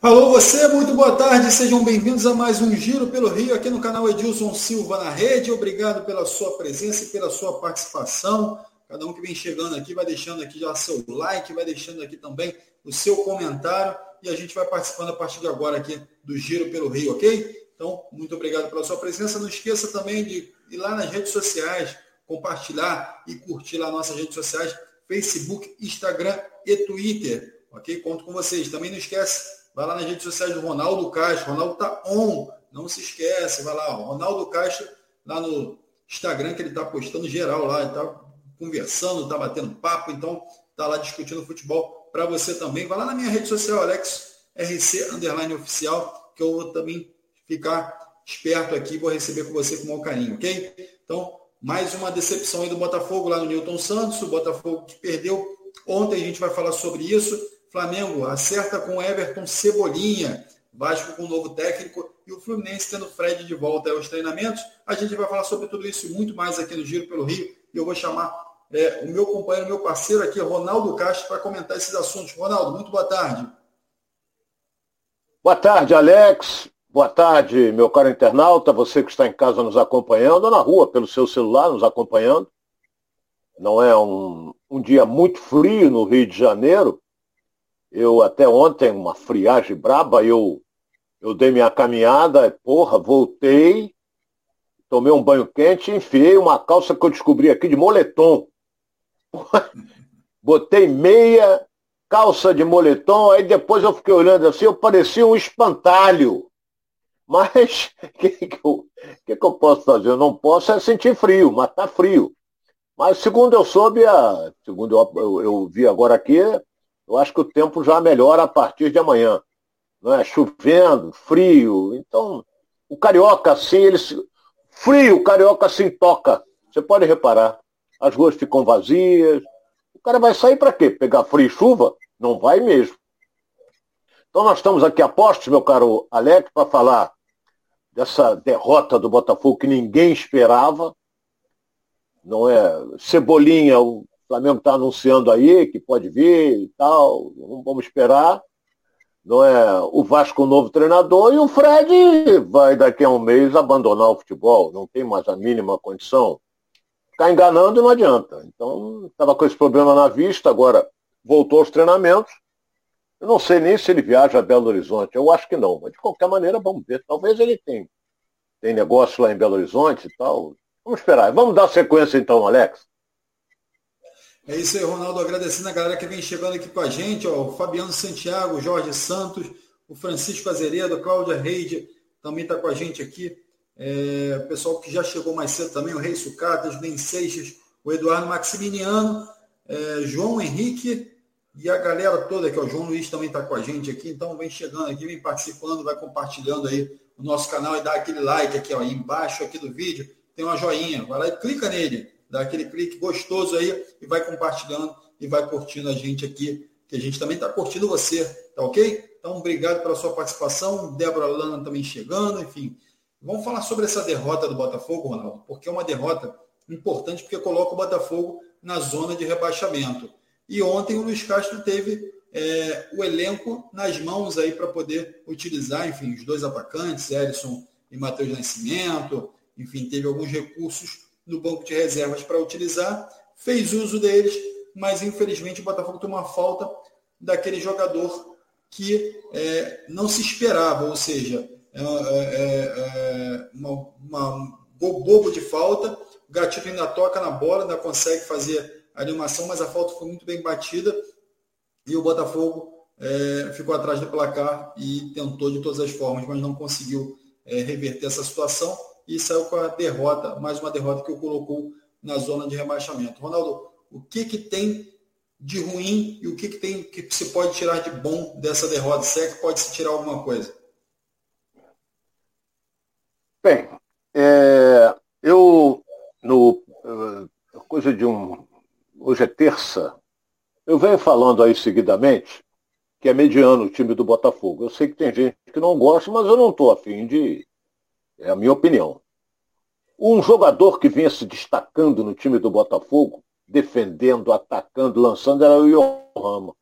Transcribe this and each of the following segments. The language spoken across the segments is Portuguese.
Alô você, muito boa tarde, sejam bem-vindos a mais um Giro pelo Rio aqui no canal Edilson Silva na rede. Obrigado pela sua presença e pela sua participação. Cada um que vem chegando aqui vai deixando aqui já seu like, vai deixando aqui também o seu comentário e a gente vai participando a partir de agora aqui do Giro pelo Rio, ok? Então, muito obrigado pela sua presença. Não esqueça também de ir lá nas redes sociais, compartilhar e curtir lá nossas redes sociais, Facebook, Instagram e Twitter, ok? Conto com vocês. Também não esquece Vai lá nas redes sociais do Ronaldo Castro. Ronaldo tá on. Não se esquece. Vai lá, Ronaldo Castro, lá no Instagram, que ele tá postando geral lá. Ele tá conversando, tá batendo papo. Então, tá lá discutindo futebol para você também. Vai lá na minha rede social, Alex RC Underline Oficial, que eu vou também ficar esperto aqui vou receber com você com o maior carinho, ok? Então, mais uma decepção aí do Botafogo lá no Newton Santos. O Botafogo que perdeu. Ontem a gente vai falar sobre isso. Flamengo acerta com Everton Cebolinha, Vasco com novo técnico e o Fluminense tendo Fred de volta aos treinamentos. A gente vai falar sobre tudo isso e muito mais aqui no Giro pelo Rio. E eu vou chamar é, o meu companheiro, meu parceiro aqui, Ronaldo Castro, para comentar esses assuntos. Ronaldo, muito boa tarde. Boa tarde, Alex. Boa tarde, meu caro internauta, você que está em casa nos acompanhando, ou na rua, pelo seu celular, nos acompanhando. Não é um, um dia muito frio no Rio de Janeiro, eu até ontem, uma friagem braba, eu, eu dei minha caminhada, porra, voltei, tomei um banho quente e enfiei uma calça que eu descobri aqui de moletom. Botei meia, calça de moletom, aí depois eu fiquei olhando assim, eu parecia um espantalho. Mas o que, que, que, que eu posso fazer? Eu não posso é sentir frio, mas tá frio. Mas segundo eu soube, a, segundo eu, eu, eu vi agora aqui, eu acho que o tempo já melhora a partir de amanhã. Não é? Chovendo, frio. Então, o carioca assim, ele se... frio, o carioca assim toca. Você pode reparar. As ruas ficam vazias. O cara vai sair para quê? Pegar frio e chuva? Não vai mesmo. Então nós estamos aqui a postos, meu caro Alex, para falar dessa derrota do Botafogo que ninguém esperava. Não é? Cebolinha, o Flamengo está anunciando aí que pode vir e tal, vamos esperar. Não é o Vasco novo treinador e o Fred vai daqui a um mês abandonar o futebol, não tem mais a mínima condição. Ficar enganando não adianta. Então, estava com esse problema na vista, agora voltou aos treinamentos. Eu não sei nem se ele viaja a Belo Horizonte, eu acho que não, mas de qualquer maneira vamos ver. Talvez ele tenha. Tem negócio lá em Belo Horizonte e tal. Vamos esperar. Vamos dar sequência então, Alex. É isso aí, Ronaldo. Agradecendo a galera que vem chegando aqui com a gente, ó, o Fabiano Santiago, o Jorge Santos, o Francisco Azeredo, a Cláudia Reide também está com a gente aqui. É, o pessoal que já chegou mais cedo também, o Rei Sucatas, Ben Seixas, o Eduardo Maximiliano, é, João Henrique e a galera toda aqui, ó, o João Luiz também está com a gente aqui, então vem chegando aqui, vem participando, vai compartilhando aí o nosso canal e dá aquele like aqui, ó, embaixo aqui do vídeo, tem uma joinha, vai lá e clica nele dá aquele clique gostoso aí e vai compartilhando e vai curtindo a gente aqui, que a gente também está curtindo você, tá ok? Então, obrigado pela sua participação. Débora Lana também chegando, enfim. Vamos falar sobre essa derrota do Botafogo, Ronaldo, porque é uma derrota importante, porque coloca o Botafogo na zona de rebaixamento. E ontem o Luiz Castro teve é, o elenco nas mãos aí para poder utilizar, enfim, os dois atacantes, Ellison e Matheus Nascimento, enfim, teve alguns recursos no banco de reservas para utilizar, fez uso deles, mas infelizmente o Botafogo tem uma falta daquele jogador que é, não se esperava, ou seja, é, é, é uma, uma, bobo de falta, o Gatito ainda toca na bola, ainda consegue fazer a animação, mas a falta foi muito bem batida e o Botafogo é, ficou atrás do placar e tentou de todas as formas, mas não conseguiu é, reverter essa situação e saiu com a derrota, mais uma derrota que o colocou na zona de rebaixamento. Ronaldo, o que, que tem de ruim e o que, que tem que se pode tirar de bom dessa derrota? Se é que pode se tirar alguma coisa? Bem, é, eu no uh, coisa de um hoje é terça, eu venho falando aí seguidamente que é mediano o time do Botafogo. Eu sei que tem gente que não gosta, mas eu não estou afim de é a minha opinião. Um jogador que vinha se destacando no time do Botafogo, defendendo, atacando, lançando, era o Yohama.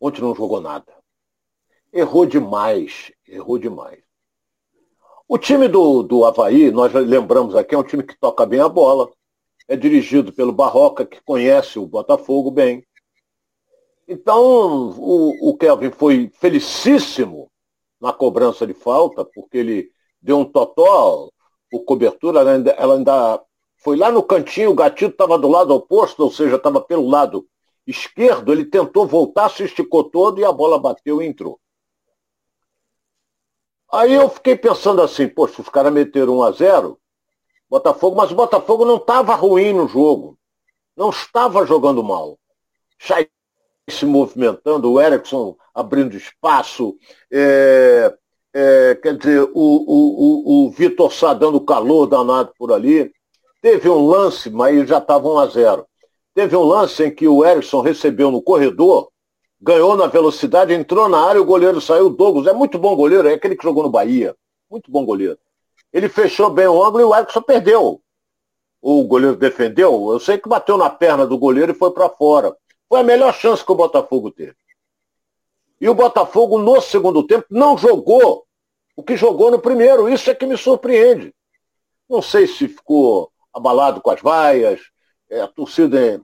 Ontem não jogou nada. errou demais, errou demais. O time do, do Havaí, nós lembramos aqui, é um time que toca bem a bola, é dirigido pelo Barroca, que conhece o Botafogo bem. Então, o, o Kelvin foi felicíssimo na cobrança de falta, porque ele deu um totó, o cobertura, ela ainda, ela ainda foi lá no cantinho, o gatito estava do lado oposto, ou seja, estava pelo lado esquerdo, ele tentou voltar, se esticou todo e a bola bateu e entrou. Aí eu fiquei pensando assim, poxa, os caras meteram 1 a 0 Botafogo, mas o Botafogo não estava ruim no jogo. Não estava jogando mal. Chay se movimentando, o Erickson abrindo espaço, é, é, quer dizer, o, o, o, o Vitor Sá dando calor danado por ali. Teve um lance, mas já estava 1 a 0 Teve um lance em que o Erickson recebeu no corredor ganhou na velocidade, entrou na área, o goleiro saiu, Douglas, é muito bom goleiro, é aquele que jogou no Bahia, muito bom goleiro. Ele fechou bem o ângulo e o Erickson perdeu. O goleiro defendeu, eu sei que bateu na perna do goleiro e foi para fora. Foi a melhor chance que o Botafogo teve. E o Botafogo, no segundo tempo, não jogou o que jogou no primeiro. Isso é que me surpreende. Não sei se ficou abalado com as vaias, é, a torcida,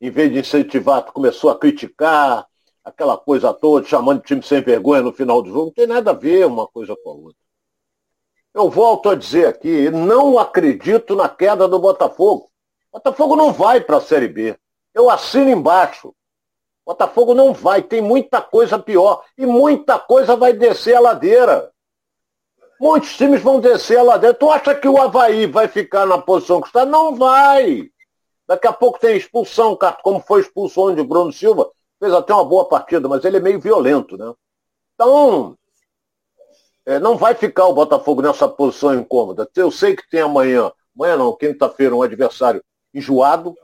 em vez de incentivar, começou a criticar, aquela coisa toda, chamando de time sem vergonha no final do jogo, não tem nada a ver uma coisa com a outra. Eu volto a dizer aqui, não acredito na queda do Botafogo. Botafogo não vai para a Série B. Eu assino embaixo. Botafogo não vai, tem muita coisa pior. E muita coisa vai descer a ladeira. Muitos times vão descer a ladeira. Tu acha que o Havaí vai ficar na posição que está? Não vai. Daqui a pouco tem expulsão, como foi expulso onde o Bruno Silva fez até uma boa partida, mas ele é meio violento, né? Então, é, não vai ficar o Botafogo nessa posição incômoda. Eu sei que tem amanhã, amanhã não, quinta-feira, um adversário enjoado,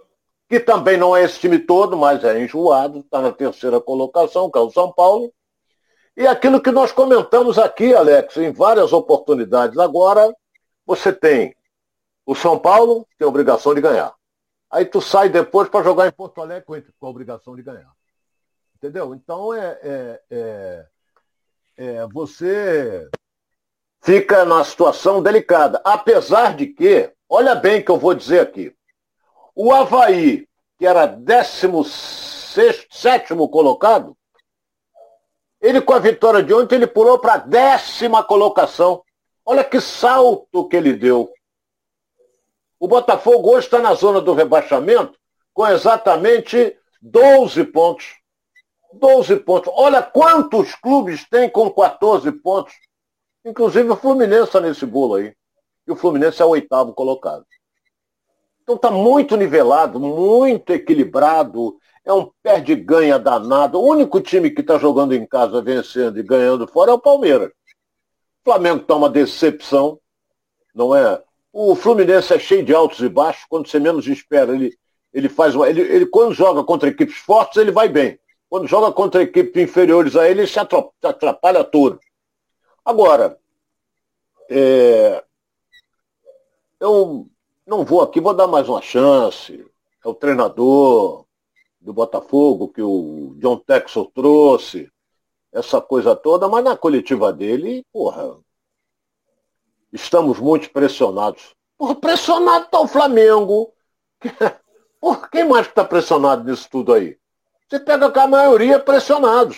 que também não é esse time todo, mas é enjoado, está na terceira colocação, que é o São Paulo. E aquilo que nós comentamos aqui, Alex, em várias oportunidades. Agora, você tem o São Paulo, que tem a obrigação de ganhar. Aí tu sai depois para jogar em Porto Alegre com a obrigação de ganhar. Entendeu? Então é, é, é, é, você fica na situação delicada. Apesar de que, olha bem que eu vou dizer aqui, o Havaí, que era 17 colocado, ele com a vitória de ontem, ele pulou para a décima colocação. Olha que salto que ele deu. O Botafogo hoje está na zona do rebaixamento com exatamente 12 pontos. 12 pontos. Olha quantos clubes tem com 14 pontos. Inclusive o Fluminense está nesse bolo aí. E o Fluminense é o oitavo colocado. Então está muito nivelado, muito equilibrado. É um perde-ganha danado. O único time que está jogando em casa, vencendo e ganhando fora é o Palmeiras. O Flamengo está uma decepção, não é? O Fluminense é cheio de altos e baixos. Quando você menos espera, ele, ele faz uma. Ele, ele, quando joga contra equipes fortes, ele vai bem. Quando joga contra equipes inferiores a ele, ele se atrapalha todo. Agora, é, eu não vou aqui, vou dar mais uma chance. É o treinador do Botafogo que o John Texel trouxe, essa coisa toda, mas na coletiva dele, porra, estamos muito pressionados. Porra, pressionado está o Flamengo. Porra, quem mais está pressionado nisso tudo aí? Você pega com a maioria pressionados.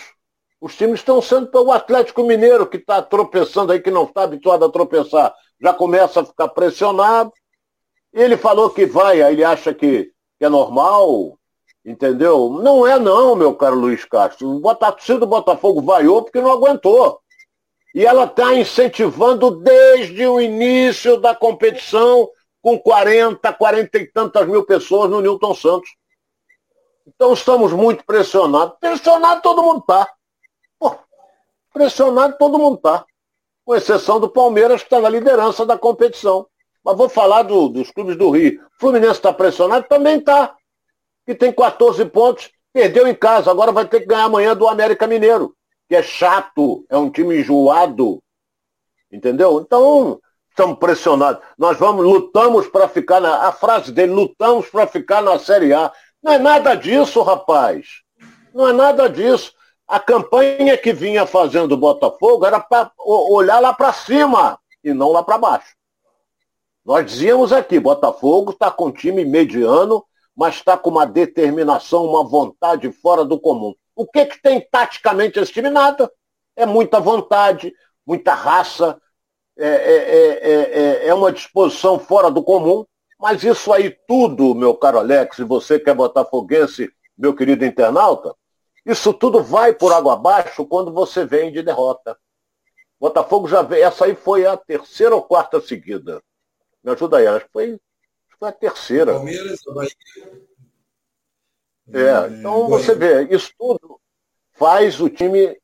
Os times estão sendo pelo Atlético Mineiro, que está tropeçando aí, que não está habituado a tropeçar, já começa a ficar pressionado. Ele falou que vai, ele acha que, que é normal, entendeu? Não é não, meu caro Luiz Castro. O torcida do Botafogo vaiou porque não aguentou. E ela está incentivando desde o início da competição com 40, 40 e tantas mil pessoas no Newton Santos. Então estamos muito pressionados. Pressionado todo mundo está. Pressionado todo mundo está. Com exceção do Palmeiras, que está na liderança da competição. Mas vou falar do, dos clubes do Rio. Fluminense está pressionado? Também está. Que tem 14 pontos, perdeu em casa, agora vai ter que ganhar amanhã do América Mineiro, que é chato, é um time enjoado. Entendeu? Então, estamos pressionados. Nós vamos, lutamos para ficar na. A frase dele, lutamos para ficar na Série A. Não é nada disso, rapaz. Não é nada disso. A campanha que vinha fazendo o Botafogo era para olhar lá para cima e não lá para baixo. Nós dizíamos aqui, Botafogo está com um time mediano, mas está com uma determinação, uma vontade fora do comum. O que, que tem taticamente esse time? Nada. É muita vontade, muita raça, é, é, é, é, uma disposição fora do comum. Mas isso aí tudo, meu caro Alex, e você que é botafoguense, meu querido internauta, isso tudo vai por água abaixo quando você vem de derrota. Botafogo já veio, essa aí foi a terceira ou quarta seguida. Me ajuda aí, acho que foi, foi a terceira. Palmeiras, Bahia. É, então você vê, isso tudo faz o time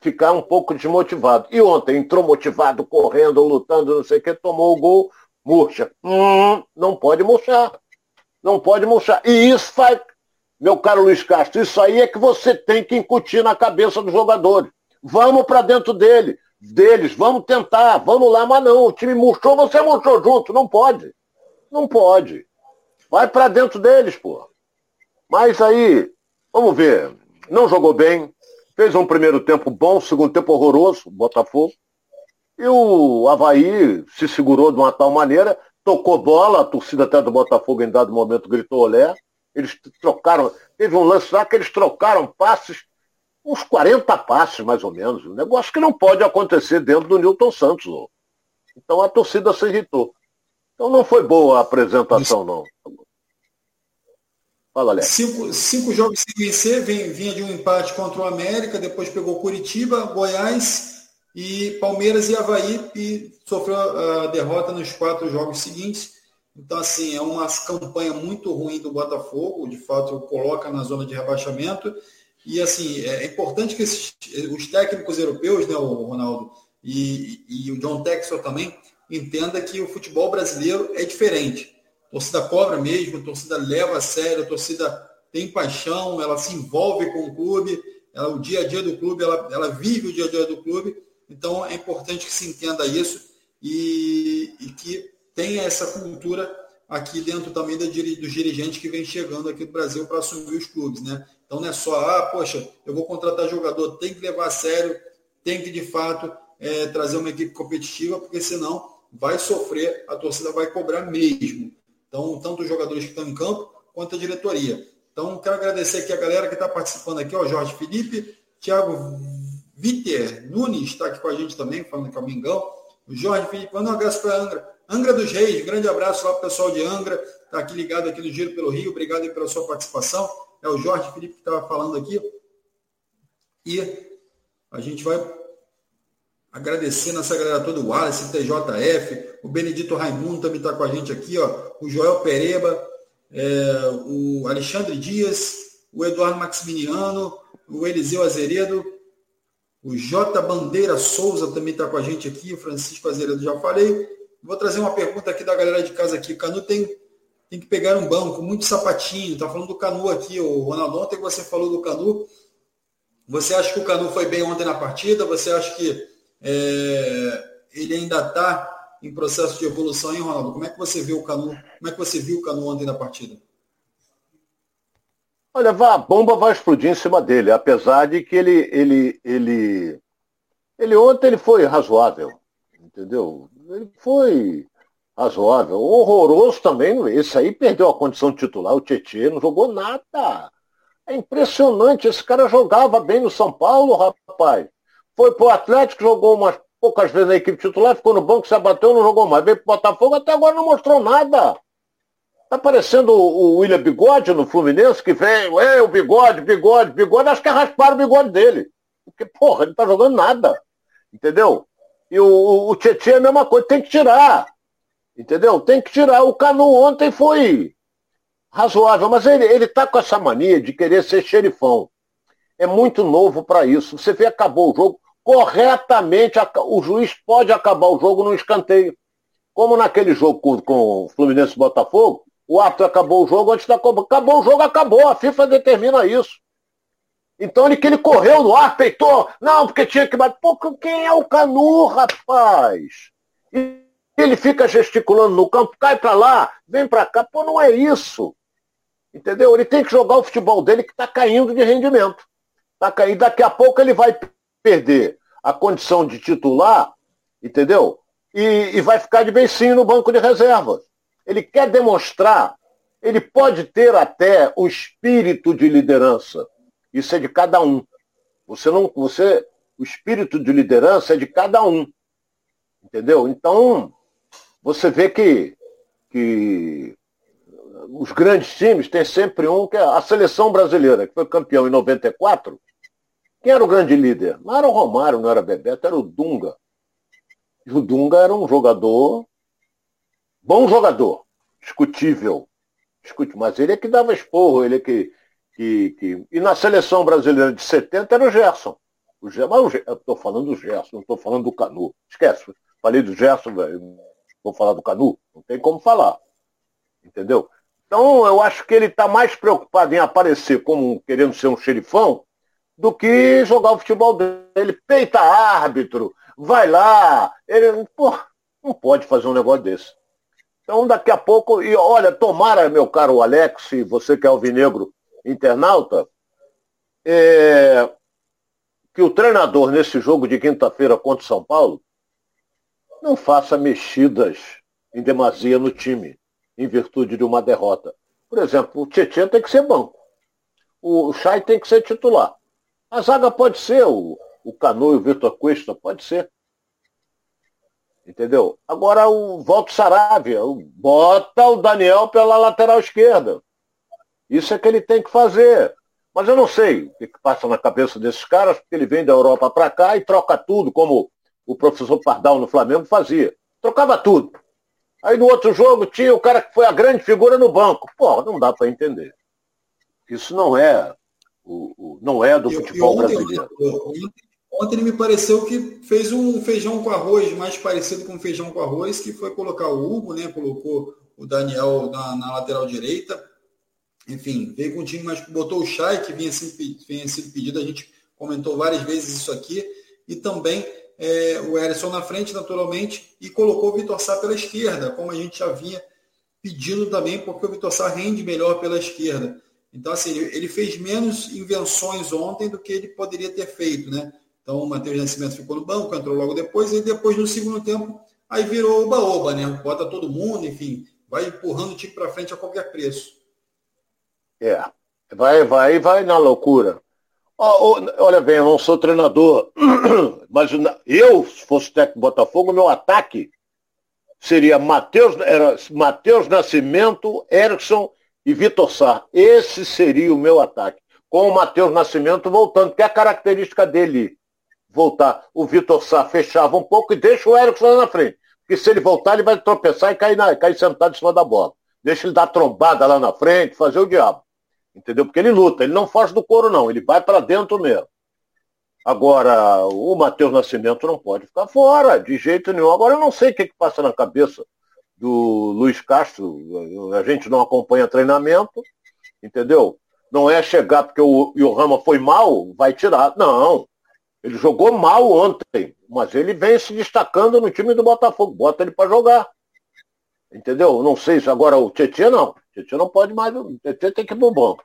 ficar um pouco desmotivado. E ontem entrou motivado, correndo, lutando, não sei o que, tomou o gol, murcha. Hum, não pode murchar. Não pode murchar. E isso faz, meu caro Luiz Castro, isso aí é que você tem que incutir na cabeça dos jogadores. Vamos para dentro dele deles, vamos tentar, vamos lá, mas não, o time murchou, você murchou junto, não pode. Não pode. Vai para dentro deles, pô. Mas aí, vamos ver, não jogou bem, fez um primeiro tempo bom, segundo tempo horroroso, Botafogo. E o Havaí se segurou de uma tal maneira, tocou bola, a torcida até do Botafogo em dado momento gritou olé. Eles trocaram, teve um lance lá que eles trocaram passes uns 40 passes, mais ou menos. Um negócio que não pode acontecer dentro do Newton Santos. Então a torcida se irritou. Então não foi boa a apresentação, não. Fala, Alex. Cinco, cinco jogos sem vencer, vinha de um empate contra o América, depois pegou Curitiba, Goiás e Palmeiras e Havaí e sofreu a derrota nos quatro jogos seguintes. Então, assim, é uma campanha muito ruim do Botafogo, de fato, coloca na zona de rebaixamento. E assim, é importante que esses, os técnicos europeus, né, o Ronaldo, e, e o John Texel também, entenda que o futebol brasileiro é diferente. A torcida cobra mesmo, a torcida leva a sério, a torcida tem paixão, ela se envolve com o clube, ela, o dia a dia do clube, ela, ela vive o dia a dia do clube. Então é importante que se entenda isso e, e que tenha essa cultura aqui dentro também dos dirigentes que vem chegando aqui do Brasil para assumir os clubes, né? Então não é só, ah, poxa, eu vou contratar jogador, tem que levar a sério, tem que de fato é, trazer uma equipe competitiva, porque senão vai sofrer, a torcida vai cobrar mesmo. Então, tanto os jogadores que estão em campo, quanto a diretoria. Então, quero agradecer aqui a galera que está participando aqui, ó, Jorge Felipe, Thiago Viter Nunes está aqui com a gente também, falando que é o Mingão. O Jorge Felipe, manda um abraço para Angra. Angra dos Reis, grande abraço lá para o pessoal de Angra, está aqui ligado aqui no Giro pelo Rio, obrigado pela sua participação é o Jorge Felipe que estava falando aqui. E a gente vai agradecer nessa galera toda, o Wallace, TJF, o Benedito Raimundo também está com a gente aqui, ó, o Joel Pereba, é, o Alexandre Dias, o Eduardo Maximiliano, o Eliseu Azeredo, o J. Bandeira Souza também está com a gente aqui, o Francisco Azeredo já falei. Vou trazer uma pergunta aqui da galera de casa aqui. Canu tem tem que pegar um banco, muito sapatinho. Tá falando do Canu aqui, o Ronaldo. Ontem você falou do Canu. Você acha que o Canu foi bem ontem na partida? Você acha que é, ele ainda está em processo de evolução, hein, Ronaldo? Como é que você viu o Canu? Como é que você viu o Canu ontem na partida? Olha, a bomba vai explodir em cima dele, apesar de que ele, ele, ele, ele ontem ele foi razoável, entendeu? Ele foi razoável. Horroroso também, esse aí perdeu a condição de titular, o Tietchan não jogou nada. É impressionante, esse cara jogava bem no São Paulo, rapaz. Foi pro Atlético, jogou umas poucas vezes na equipe titular, ficou no banco, se abateu, não jogou mais. Veio pro Botafogo, até agora não mostrou nada. Tá parecendo o William Bigode no Fluminense, que vem, é o bigode, bigode, bigode, acho que é raspar o bigode dele. Porque, porra, ele tá jogando nada. Entendeu? E o, o Tietchan é a mesma coisa, tem que tirar. Entendeu? Tem que tirar. O Canu ontem foi razoável, mas ele, ele tá com essa mania de querer ser xerifão. É muito novo para isso. Você vê, acabou o jogo. Corretamente, o juiz pode acabar o jogo no escanteio. Como naquele jogo com, com o Fluminense Botafogo, o árbitro acabou o jogo antes da Acabou o jogo, acabou. A FIFA determina isso. Então ele que ele correu no ar, peitou. Não, porque tinha que bater. Pô, quem é o Canu, rapaz? E ele fica gesticulando no campo, cai para lá, vem para cá. Pô, não é isso. Entendeu? Ele tem que jogar o futebol dele que está caindo de rendimento. Tá, e daqui a pouco ele vai perder a condição de titular, entendeu? E, e vai ficar de beicinho no banco de reservas. Ele quer demonstrar, ele pode ter até o espírito de liderança. Isso é de cada um. Você não, você, o espírito de liderança é de cada um. Entendeu? Então, você vê que, que os grandes times têm sempre um, que é a seleção brasileira, que foi campeão em 94. Quem era o grande líder? Não era o Romário, não era Bebeto, era o Dunga. E o Dunga era um jogador, bom jogador, discutível. Discutível, mas ele é que dava esporro, ele é que, que, que... E na seleção brasileira de 70 era o Gerson. O Gerson, eu estou falando do Gerson, não estou falando do Canu. Esquece, falei do Gerson, vou falar do Canu. Não tem como falar. Entendeu? Então, eu acho que ele está mais preocupado em aparecer como querendo ser um xerifão do que jogar o futebol dele. Ele peita árbitro, vai lá. Ele pô, não pode fazer um negócio desse. Então, daqui a pouco, e olha, tomara, meu caro Alex, você que é alvinegro internauta, é, que o treinador nesse jogo de quinta-feira contra o São Paulo não faça mexidas em demasia no time em virtude de uma derrota. Por exemplo, o Tietchan tem que ser banco. O Chay tem que ser titular. A zaga pode ser o, o Cano e o Vitor Cuesta, pode ser. Entendeu? Agora o Volto Saravia, bota o Daniel pela lateral esquerda. Isso é que ele tem que fazer. Mas eu não sei o que, que passa na cabeça desses caras, porque ele vem da Europa para cá e troca tudo, como o professor Pardal no Flamengo fazia. Trocava tudo. Aí no outro jogo tinha o cara que foi a grande figura no banco. Pô, não dá para entender. Isso não é o, o não é do futebol ontem, brasileiro. Ontem, ontem ele me pareceu que fez um feijão com arroz mais parecido com feijão com arroz, que foi colocar o Hugo, né? Colocou o Daniel na, na lateral direita. Enfim, veio com um time, mas botou o Chay, que vinha, vinha sendo pedido, a gente comentou várias vezes isso aqui, e também é, o Erisson na frente, naturalmente, e colocou o Vitor Sá pela esquerda, como a gente já vinha pedindo também, porque o Vitor Sá rende melhor pela esquerda. Então, assim, ele fez menos invenções ontem do que ele poderia ter feito, né? Então, o Matheus Nascimento ficou no banco, entrou logo depois, e depois, no segundo tempo, aí virou oba-oba, né? Bota todo mundo, enfim, vai empurrando o time para frente a qualquer preço. É, vai, vai, vai na loucura. Olha bem, eu não sou treinador, mas eu, se fosse técnico do Botafogo, meu ataque seria Matheus, era Matheus Nascimento, Erickson e Vitor Sá. Esse seria o meu ataque. Com o Matheus Nascimento voltando, que é a característica dele voltar. O Vitor Sá fechava um pouco e deixa o Erickson lá na frente. Porque se ele voltar, ele vai tropeçar e cair, na, cair sentado em cima da bola. Deixa ele dar trombada lá na frente, fazer o diabo. Entendeu? Porque ele luta, ele não foge do couro, não, ele vai para dentro mesmo. Agora, o Matheus Nascimento não pode ficar fora, de jeito nenhum. Agora, eu não sei o que, que passa na cabeça do Luiz Castro, a gente não acompanha treinamento, entendeu? Não é chegar porque o, o Rama foi mal, vai tirar. Não. Ele jogou mal ontem, mas ele vem se destacando no time do Botafogo. Bota ele para jogar. Entendeu? Não sei se agora o Tietchan não. O Tietchan não pode mais. O Tietchan tem que ir pro banco.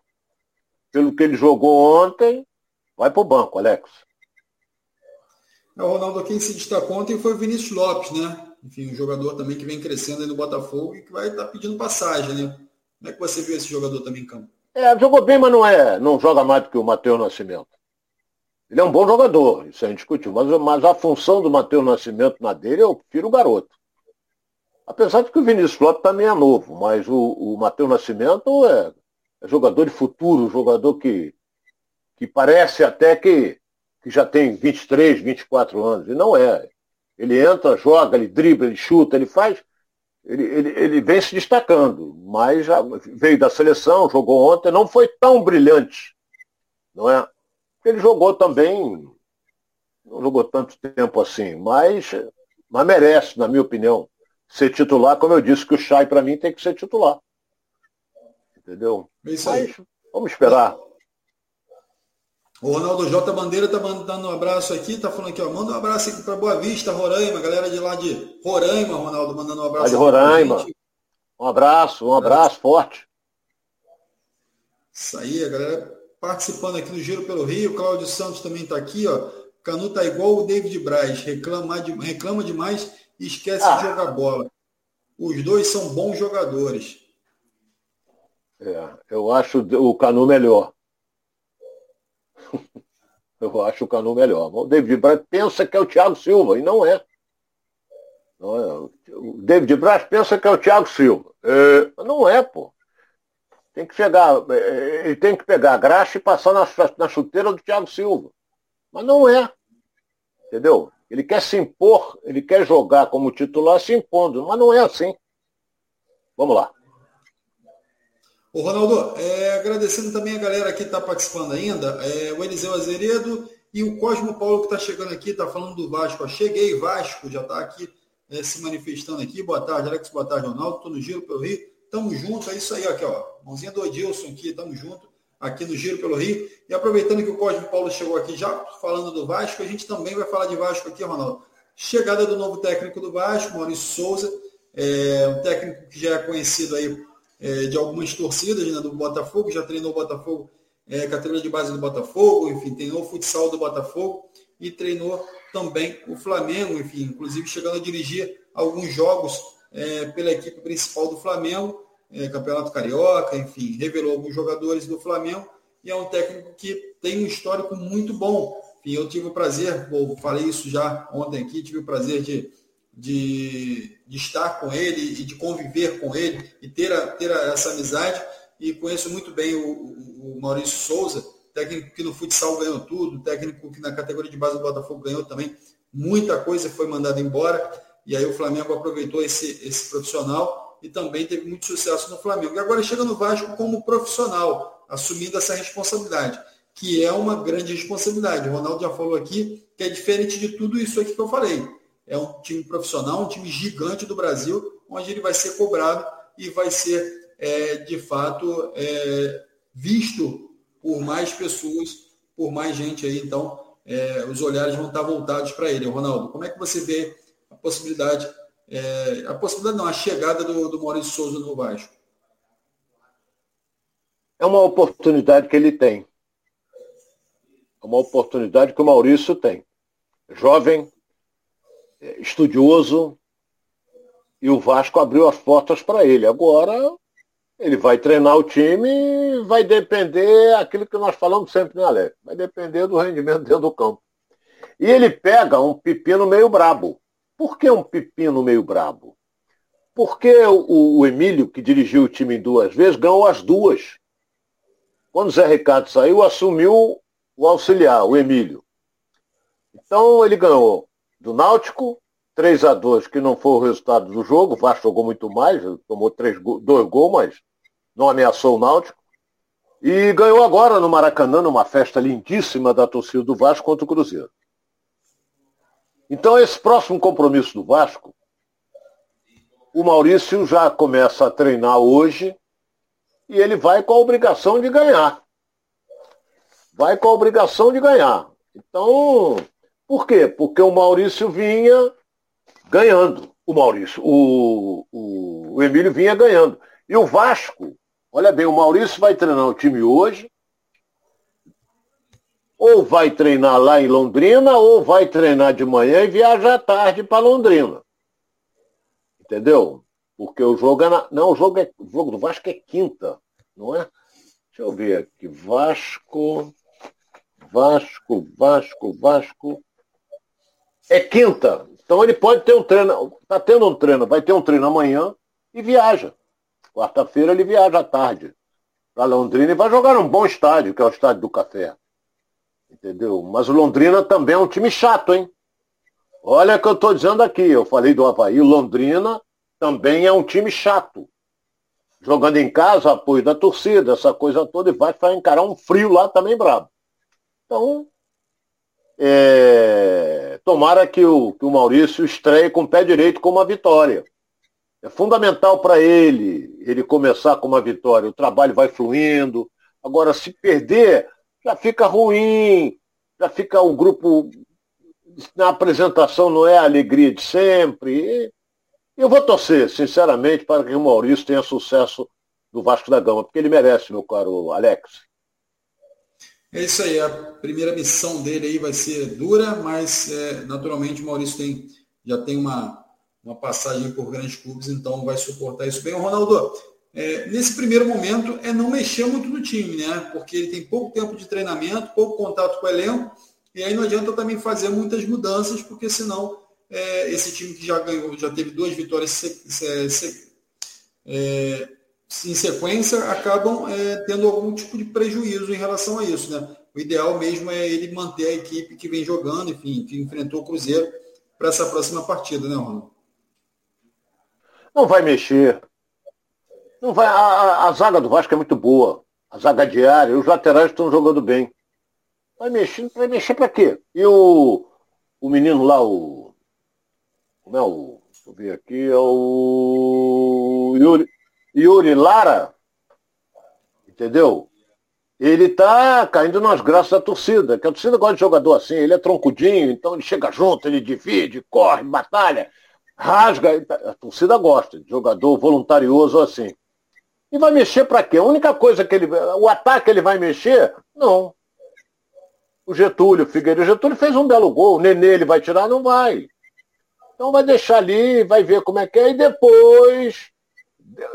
Pelo que ele jogou ontem, vai pro banco, Alex. É, o Ronaldo, quem se destacou ontem foi o Vinícius Lopes, né? Enfim, um jogador também que vem crescendo aí no Botafogo e que vai estar tá pedindo passagem, né? Como é que você viu esse jogador também em campo? É, jogou bem, mas não é, não joga mais do que o Matheus Nascimento. Ele é um bom jogador, isso é indiscutível, mas, mas a função do Matheus Nascimento na dele, eu prefiro o garoto. Apesar de que o Vinícius Lopes também é novo, mas o, o Matheus Nascimento é, é, jogador de futuro, jogador que, que parece até que, que já tem 23, 24 anos. E não é. Ele entra, joga, ele dribla, ele chuta, ele faz. Ele, ele, ele vem se destacando, mas já veio da seleção, jogou ontem, não foi tão brilhante. Não é? Ele jogou também, não jogou tanto tempo assim, mas, mas merece, na minha opinião ser titular, como eu disse, que o Chay para mim tem que ser titular. Entendeu? É isso aí. Mas, vamos esperar. O Ronaldo J. Bandeira tá mandando um abraço aqui, tá falando aqui, ó, manda um abraço aqui para Boa Vista, Roraima, galera de lá de Roraima, Ronaldo, mandando um abraço. Lá de Roraima. Um abraço, um abraço forte. Isso aí, a galera participando aqui no Giro pelo Rio. Cláudio Santos também está aqui, ó. Canu tá igual o David Braz, reclama, reclama demais e esquece ah. de jogar bola. Os dois são bons jogadores. É, eu acho o Canu melhor. eu acho o Canu melhor. O David Braz pensa que é o Thiago Silva, e não é. Não é. O David Braz pensa que é o Thiago Silva. É, não é, pô. Tem que chegar, é, ele tem que pegar a graxa e passar na, na chuteira do Thiago Silva. Mas não é. Entendeu? Ele quer se impor, ele quer jogar como titular se impondo, mas não é assim. Vamos lá. O Ronaldo, é, agradecendo também a galera que está participando ainda, é, o Eliseu Azeredo e o Cosmo Paulo que está chegando aqui, está falando do Vasco. cheguei, Vasco, já está aqui é, se manifestando aqui. Boa tarde, Alex, boa tarde, Ronaldo. Estou no Giro pelo Rio. Tamo junto, é isso aí, aqui, ó. Mãozinha do Odilson aqui, tamo junto, aqui no Giro pelo Rio. E aproveitando que o Cosme Paulo chegou aqui já falando do Vasco, a gente também vai falar de Vasco aqui, Ronaldo. Chegada do novo técnico do Vasco, Maurício Souza, é, um técnico que já é conhecido aí é, de algumas torcidas né, do Botafogo, já treinou o Botafogo, é, categoria de base do Botafogo, enfim, treinou o futsal do Botafogo e treinou também o Flamengo, enfim, inclusive chegando a dirigir alguns jogos é, pela equipe principal do Flamengo, é, Campeonato Carioca, enfim, revelou alguns jogadores do Flamengo e é um técnico que tem um histórico muito bom. Enfim, eu tive o prazer, bom, falei isso já ontem aqui, tive o prazer de, de, de, estar com ele e de conviver com ele e ter, a, ter a, essa amizade e conheço muito bem o, o, o Maurício Souza, técnico que no futsal ganhou tudo, técnico que na categoria de base do Botafogo ganhou também muita coisa foi mandada embora e aí o Flamengo aproveitou esse, esse profissional e também teve muito sucesso no Flamengo. E agora chega no Vasco como profissional, assumindo essa responsabilidade, que é uma grande responsabilidade. O Ronaldo já falou aqui que é diferente de tudo isso aqui que eu falei. É um time profissional, um time gigante do Brasil, onde ele vai ser cobrado e vai ser, é, de fato, é, visto por mais pessoas, por mais gente aí. Então, é, os olhares vão estar voltados para ele. Ronaldo, como é que você vê a possibilidade, é, a possibilidade não, a chegada do, do Maurício Souza no Vasco? É uma oportunidade que ele tem. É uma oportunidade que o Maurício tem. Jovem, é, estudioso, e o Vasco abriu as portas para ele. Agora ele vai treinar o time e vai depender aquilo que nós falamos sempre, né? Vai depender do rendimento dentro do campo. E ele pega um pepino meio brabo. Por que um pepino meio brabo? Porque o, o Emílio, que dirigiu o time duas vezes, ganhou as duas. Quando o Zé Ricardo saiu, assumiu o auxiliar, o Emílio. Então ele ganhou do Náutico, 3 a 2 que não foi o resultado do jogo, o Vasco jogou muito mais, tomou três, dois gols, mas não ameaçou o Náutico. E ganhou agora no Maracanã, numa festa lindíssima da torcida do Vasco contra o Cruzeiro. Então, esse próximo compromisso do Vasco, o Maurício já começa a treinar hoje e ele vai com a obrigação de ganhar. Vai com a obrigação de ganhar. Então, por quê? Porque o Maurício vinha ganhando. O Maurício, o, o, o Emílio vinha ganhando. E o Vasco, olha bem, o Maurício vai treinar o time hoje, ou vai treinar lá em Londrina, ou vai treinar de manhã e viaja à tarde para Londrina. Entendeu? Porque o jogo é na... Não, o jogo, é... o jogo do Vasco é quinta, não é? Deixa eu ver aqui. Vasco. Vasco, Vasco, Vasco. É quinta. Então ele pode ter um treino. Está tendo um treino, vai ter um treino amanhã e viaja. Quarta-feira ele viaja à tarde para Londrina e vai jogar num bom estádio, que é o estádio do Café. Entendeu? Mas o Londrina também é um time chato, hein? Olha o que eu estou dizendo aqui. Eu falei do Havaí. O Londrina também é um time chato. Jogando em casa, apoio da torcida, essa coisa toda, e vai, vai encarar um frio lá também brabo. Então, é... tomara que o, que o Maurício estreie com o pé direito com uma vitória. É fundamental para ele, ele começar com uma vitória. O trabalho vai fluindo. Agora, se perder, já fica ruim, já fica o grupo. Na apresentação não é a alegria de sempre. Eu vou torcer, sinceramente, para que o Maurício tenha sucesso no Vasco da Gama, porque ele merece, meu caro Alex. É isso aí, a primeira missão dele aí vai ser dura, mas é, naturalmente o Maurício tem, já tem uma, uma passagem por grandes clubes, então vai suportar isso bem. O Ronaldo, é, nesse primeiro momento é não mexer muito no time, né? Porque ele tem pouco tempo de treinamento, pouco contato com o elenco, e aí não adianta também fazer muitas mudanças, porque senão é, esse time que já ganhou, já teve duas vitórias se, se, se, é, em sequência, acabam é, tendo algum tipo de prejuízo em relação a isso. Né? O ideal mesmo é ele manter a equipe que vem jogando, enfim, que enfrentou o Cruzeiro para essa próxima partida, né, Ronaldo? Não vai mexer. Não vai. A, a, zaga do Vasco é muito boa. A zaga diária, os laterais estão jogando bem. Vai mexer, vai mexer para quê? E o, o menino lá, o. Como é o. Deixa eu ver aqui, é o. Yuri, Yuri Lara, entendeu? Ele tá caindo nas graças da torcida, que a torcida gosta de jogador assim, ele é troncudinho, então ele chega junto, ele divide, corre, batalha, rasga. A torcida gosta de jogador voluntarioso assim. E vai mexer para quê? A única coisa que ele. O ataque ele vai mexer? Não. O Getúlio, o Figueiredo, o Getúlio fez um belo gol. O Nenê ele vai tirar? Não vai. Então vai deixar ali, vai ver como é que é, e depois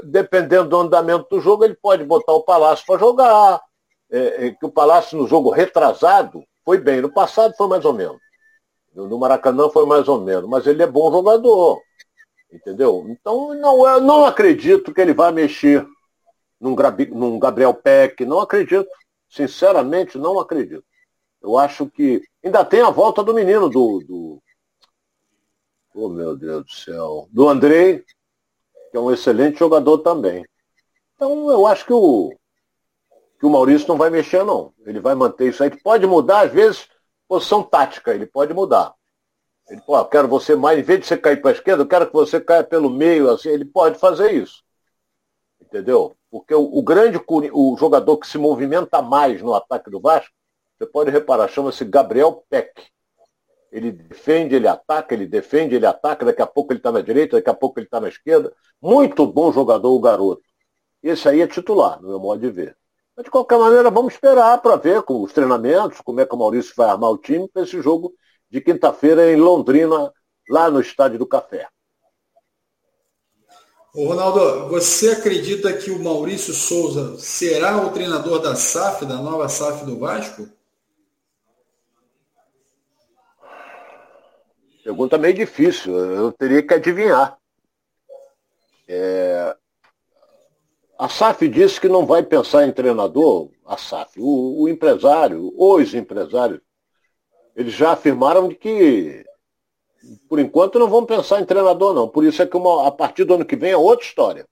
dependendo do andamento do jogo, ele pode botar o Palácio para jogar. É, é, que o Palácio no jogo retrasado foi bem. No passado foi mais ou menos. No Maracanã foi mais ou menos. Mas ele é bom jogador. Entendeu? Então não, eu não acredito que ele vai mexer num, num Gabriel Peck. Não acredito. Sinceramente, não acredito. Eu acho que. Ainda tem a volta do menino do. do... Oh, meu Deus do céu. Do Andrei, que é um excelente jogador também. Então eu acho que o, que o Maurício não vai mexer, não. Ele vai manter isso aí. Pode mudar, às vezes, posição tática, ele pode mudar. Ele pode, quero você mais, em vez de você cair para a esquerda, eu quero que você caia pelo meio, assim, ele pode fazer isso. Entendeu? Porque o, o grande o jogador que se movimenta mais no ataque do Vasco, você pode reparar, chama-se Gabriel Peck. Ele defende, ele ataca, ele defende, ele ataca, daqui a pouco ele está na direita, daqui a pouco ele está na esquerda. Muito bom jogador o garoto. Esse aí é titular, no meu modo de ver. Mas de qualquer maneira, vamos esperar para ver com os treinamentos, como é que o Maurício vai armar o time para esse jogo de quinta-feira em Londrina, lá no Estádio do Café. Ô Ronaldo, você acredita que o Maurício Souza será o treinador da SAF, da nova SAF do Vasco? Pergunta meio difícil, eu teria que adivinhar. É... A SAF disse que não vai pensar em treinador, a SAF, o, o empresário, os empresários, eles já afirmaram que, por enquanto, não vão pensar em treinador, não. Por isso é que uma, a partir do ano que vem é outra história.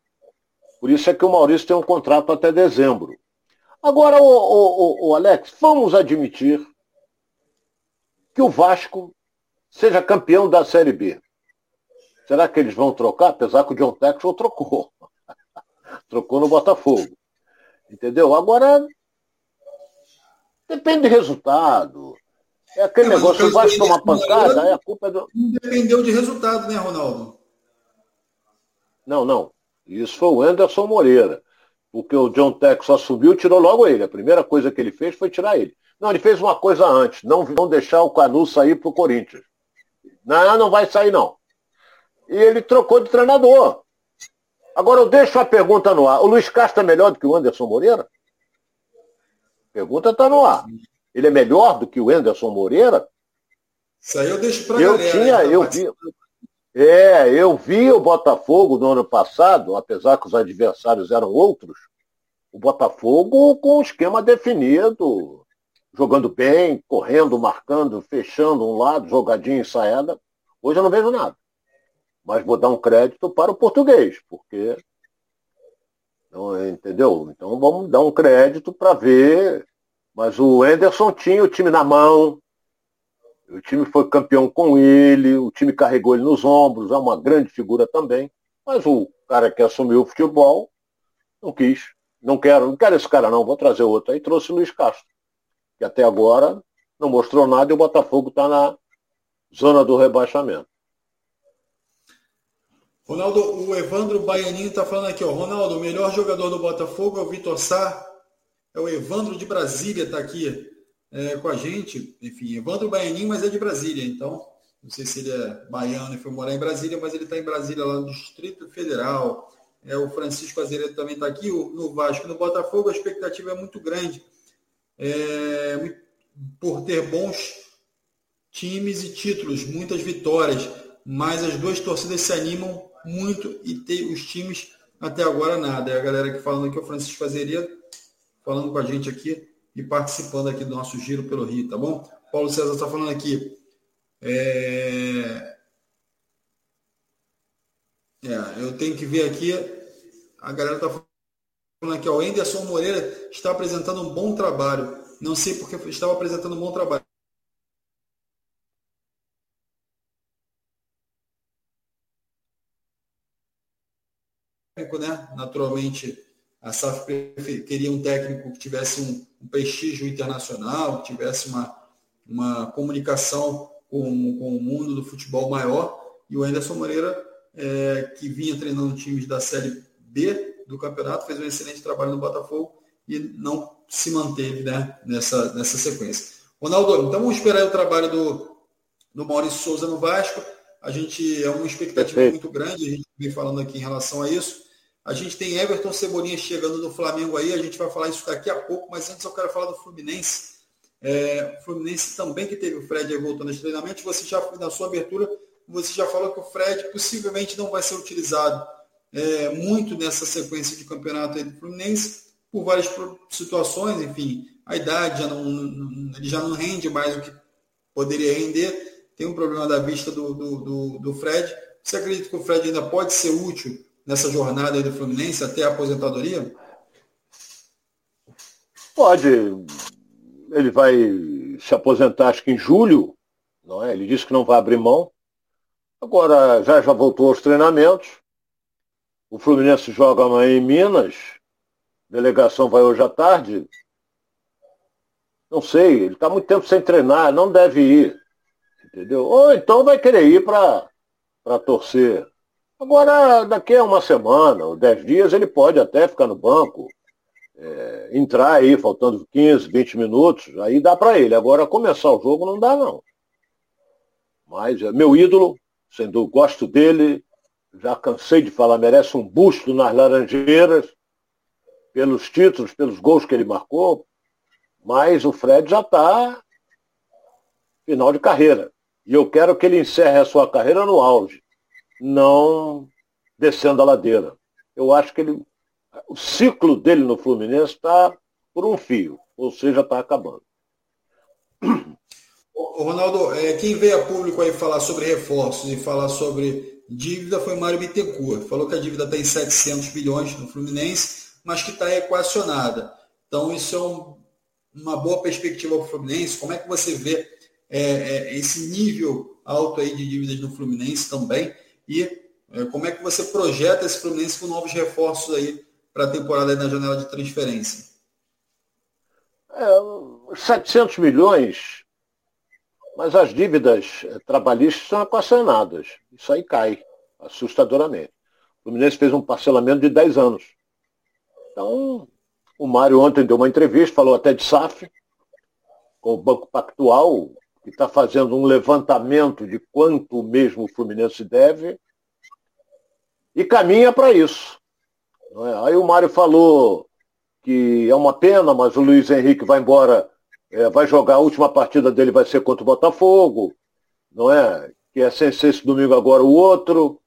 Por isso é que o Maurício tem um contrato até dezembro. Agora, o, o, o Alex, vamos admitir que o Vasco seja campeão da Série B. Será que eles vão trocar? Apesar que o John Texel trocou. trocou no Botafogo. Entendeu? Agora, depende do resultado. É aquele é, negócio, vai tomar pancada, aí a culpa é do. Não dependeu de resultado, né, Ronaldo? Não, não. Isso foi o Anderson Moreira. Porque o John Texel assumiu e tirou logo ele. A primeira coisa que ele fez foi tirar ele. Não, ele fez uma coisa antes, não, não deixar o Canu sair para o Corinthians. Não, não vai sair não. E ele trocou de treinador. Agora eu deixo a pergunta no ar. O Luiz Castro é melhor do que o Anderson Moreira? A pergunta está no ar. Ele é melhor do que o Anderson Moreira? Isso aí eu deixo para Eu galera, tinha, eu vi. É, eu vi o Botafogo no ano passado, apesar que os adversários eram outros, o Botafogo com um esquema definido, jogando bem, correndo, marcando, fechando um lado, jogadinha ensaiada. Hoje eu não vejo nada. Mas vou dar um crédito para o português, porque. Não, entendeu? Então vamos dar um crédito para ver. Mas o Anderson tinha o time na mão, o time foi campeão com ele, o time carregou ele nos ombros, é uma grande figura também. Mas o cara que assumiu o futebol não quis. Não quero, não quero esse cara não, vou trazer outro. Aí trouxe o Luiz Castro que até agora não mostrou nada e o Botafogo está na zona do rebaixamento. Ronaldo, o Evandro Baianinho está falando aqui, ó. Ronaldo, o melhor jogador do Botafogo é o Vitor Sá. É o Evandro de Brasília, está aqui. é, com a gente. Enfim, Evandro Baianinho, mas é de Brasília, então não sei se ele é baiano e foi morar em Brasília, mas ele está em Brasília, lá no Distrito Federal. É, o Francisco Azeredo também está aqui, o, no Vasco, no Botafogo, a expectativa é muito grande é, por ter bons times e títulos, muitas vitórias, mas as duas torcidas se animam muito e ter os times até agora nada. É a galera que falando aqui, o Francisco Azeredo, falando com a gente aqui e participando aqui do nosso giro pelo Rio, tá bom? Paulo César está falando aqui. É... É, eu tenho que ver aqui. A galera está falando aqui, ó, o Anderson Moreira está apresentando um bom trabalho. Não sei porque estava apresentando um bom trabalho. Né? Naturalmente, a SAF queria um técnico que tivesse um, um prestígio internacional, que tivesse uma, uma comunicação com, com o mundo do futebol maior. E o Anderson Moreira, é, que vinha treinando times da Série B do campeonato, fez um excelente trabalho no Botafogo e não se manteve né, nessa, nessa sequência. Ronaldo, então vamos esperar o trabalho do, do Maurício Souza no Vasco. A gente é uma expectativa Perfeito. muito grande, a gente vem falando aqui em relação a isso. A gente tem Everton Cebolinha chegando no Flamengo aí, a gente vai falar isso daqui a pouco, mas antes eu quero falar do Fluminense. É, o Fluminense também que teve o Fred voltando aos treinamentos, você já, na sua abertura, você já falou que o Fred possivelmente não vai ser utilizado é, muito nessa sequência de campeonato aí do Fluminense, por várias situações, enfim, a idade já não, não, ele já não rende mais o que poderia render, tem um problema da vista do, do, do, do Fred. Você acredita que o Fred ainda pode ser útil nessa jornada aí do Fluminense até a aposentadoria? Pode. Ele vai se aposentar acho que em julho, não é? Ele disse que não vai abrir mão. Agora já já voltou aos treinamentos. O Fluminense joga amanhã em Minas. A delegação vai hoje à tarde. Não sei, ele está muito tempo sem treinar, não deve ir. Entendeu? Ou então vai querer ir para torcer. Agora, daqui a uma semana ou dez dias, ele pode até ficar no banco, é, entrar aí, faltando 15, 20 minutos, aí dá para ele. Agora, começar o jogo não dá, não. Mas é meu ídolo, sendo gosto dele, já cansei de falar, merece um busto nas Laranjeiras, pelos títulos, pelos gols que ele marcou, mas o Fred já está final de carreira. E eu quero que ele encerre a sua carreira no auge não descendo a ladeira. Eu acho que ele, o ciclo dele no Fluminense está por um fio, ou seja, está acabando. Ronaldo, é, quem veio a público aí falar sobre reforços e falar sobre dívida foi Mário Bittencourt. Falou que a dívida está em 700 bilhões no Fluminense, mas que está equacionada. Então, isso é um, uma boa perspectiva para o Fluminense. Como é que você vê é, é, esse nível alto aí de dívidas no Fluminense também? E é, como é que você projeta esse Fluminense com novos reforços aí para a temporada na janela de transferência? É, 700 milhões, mas as dívidas é, trabalhistas são equacionadas. Isso aí cai assustadoramente. O Fluminense fez um parcelamento de 10 anos. Então, o Mário ontem deu uma entrevista, falou até de SAF, com o Banco Pactual, que está fazendo um levantamento de quanto mesmo o Fluminense deve e caminha para isso. É? Aí o Mário falou que é uma pena, mas o Luiz Henrique vai embora, é, vai jogar a última partida dele vai ser contra o Botafogo, não é? Que é sem ser esse domingo agora o outro.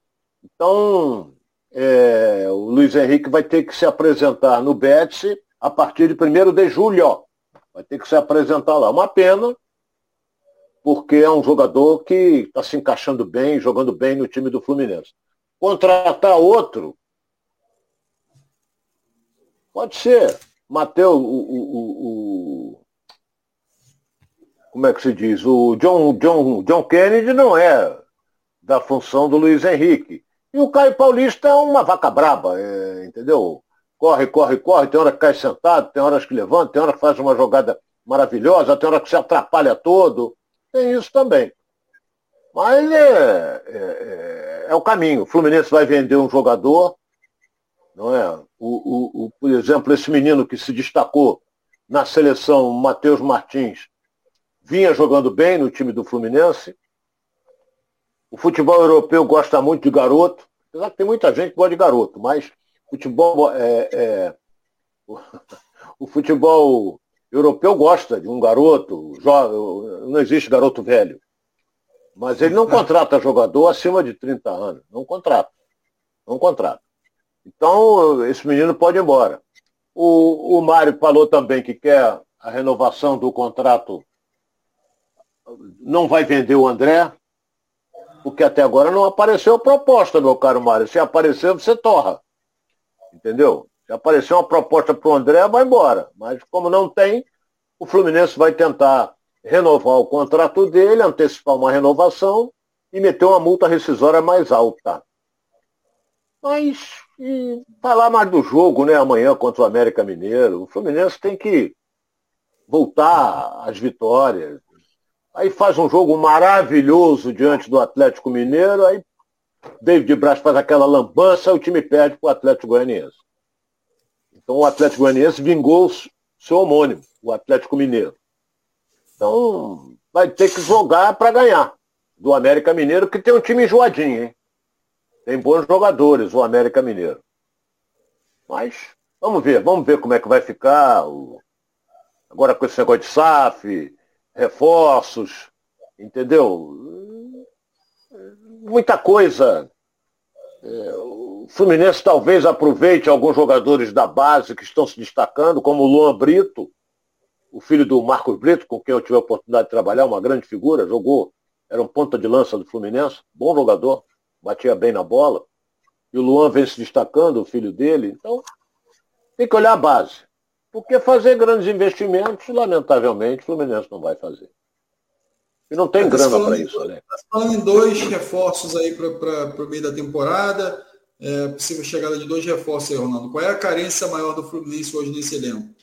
Então, é, o Luiz Henrique vai ter que se apresentar no Betis a partir de 1 de julho. Vai ter que se apresentar lá. Uma pena, porque é um jogador que está se encaixando bem, jogando bem no time do Fluminense. Contratar outro, pode ser. Mateus, o, o, o, como é que se diz? O John, John, John Kennedy não é da função do Luiz Henrique. E o Caio Paulista é uma vaca braba, é, entendeu? Corre, corre, corre, tem hora que cai sentado, tem horas que levanta, tem hora que faz uma jogada maravilhosa, tem hora que se atrapalha todo tem isso também. Mas é, é, é, é o caminho. O Fluminense vai vender um jogador, não é? O, o, o, por exemplo, esse menino que se destacou na seleção, Matheus Martins, vinha jogando bem no time do Fluminense. O futebol europeu gosta muito de garoto, apesar que tem muita gente que gosta de garoto, mas futebol é, é o, o futebol europeu gosta de um garoto, não existe garoto velho. Mas ele não contrata jogador acima de 30 anos. Não contrata. Não contrata. Então, esse menino pode ir embora. O, o Mário falou também que quer a renovação do contrato. Não vai vender o André, porque até agora não apareceu proposta, meu caro Mário. Se aparecer, você torra. Entendeu? Se aparecer uma proposta para o André, vai embora. Mas como não tem, o Fluminense vai tentar renovar o contrato dele, antecipar uma renovação e meter uma multa rescisória mais alta. Mas e falar mais do jogo, né, amanhã contra o América Mineiro. O Fluminense tem que voltar às vitórias. Aí faz um jogo maravilhoso diante do Atlético Mineiro, aí David Braz faz aquela lambança, o time perde para o Atlético Goianiense. Então o Atlético Goianiense vingou seu homônimo, o Atlético Mineiro. Então, vai ter que jogar para ganhar do América Mineiro, que tem um time enjoadinho, hein? Tem bons jogadores, o América Mineiro. Mas, vamos ver, vamos ver como é que vai ficar. O... Agora com esse negócio de SAF, reforços, entendeu? Muita coisa. É, o Fluminense talvez aproveite alguns jogadores da base que estão se destacando, como o Luan Brito, o filho do Marcos Brito, com quem eu tive a oportunidade de trabalhar, uma grande figura, jogou, era um ponta de lança do Fluminense, bom jogador, batia bem na bola. E o Luan vem se destacando, o filho dele. Então, tem que olhar a base. Porque fazer grandes investimentos, lamentavelmente, o Fluminense não vai fazer. E não tem grana para isso, né? Está falando em dois reforços aí para o meio da temporada. É, possível chegada de dois reforços aí, Ronaldo. Qual é a carência maior do Fluminense hoje nesse elenco?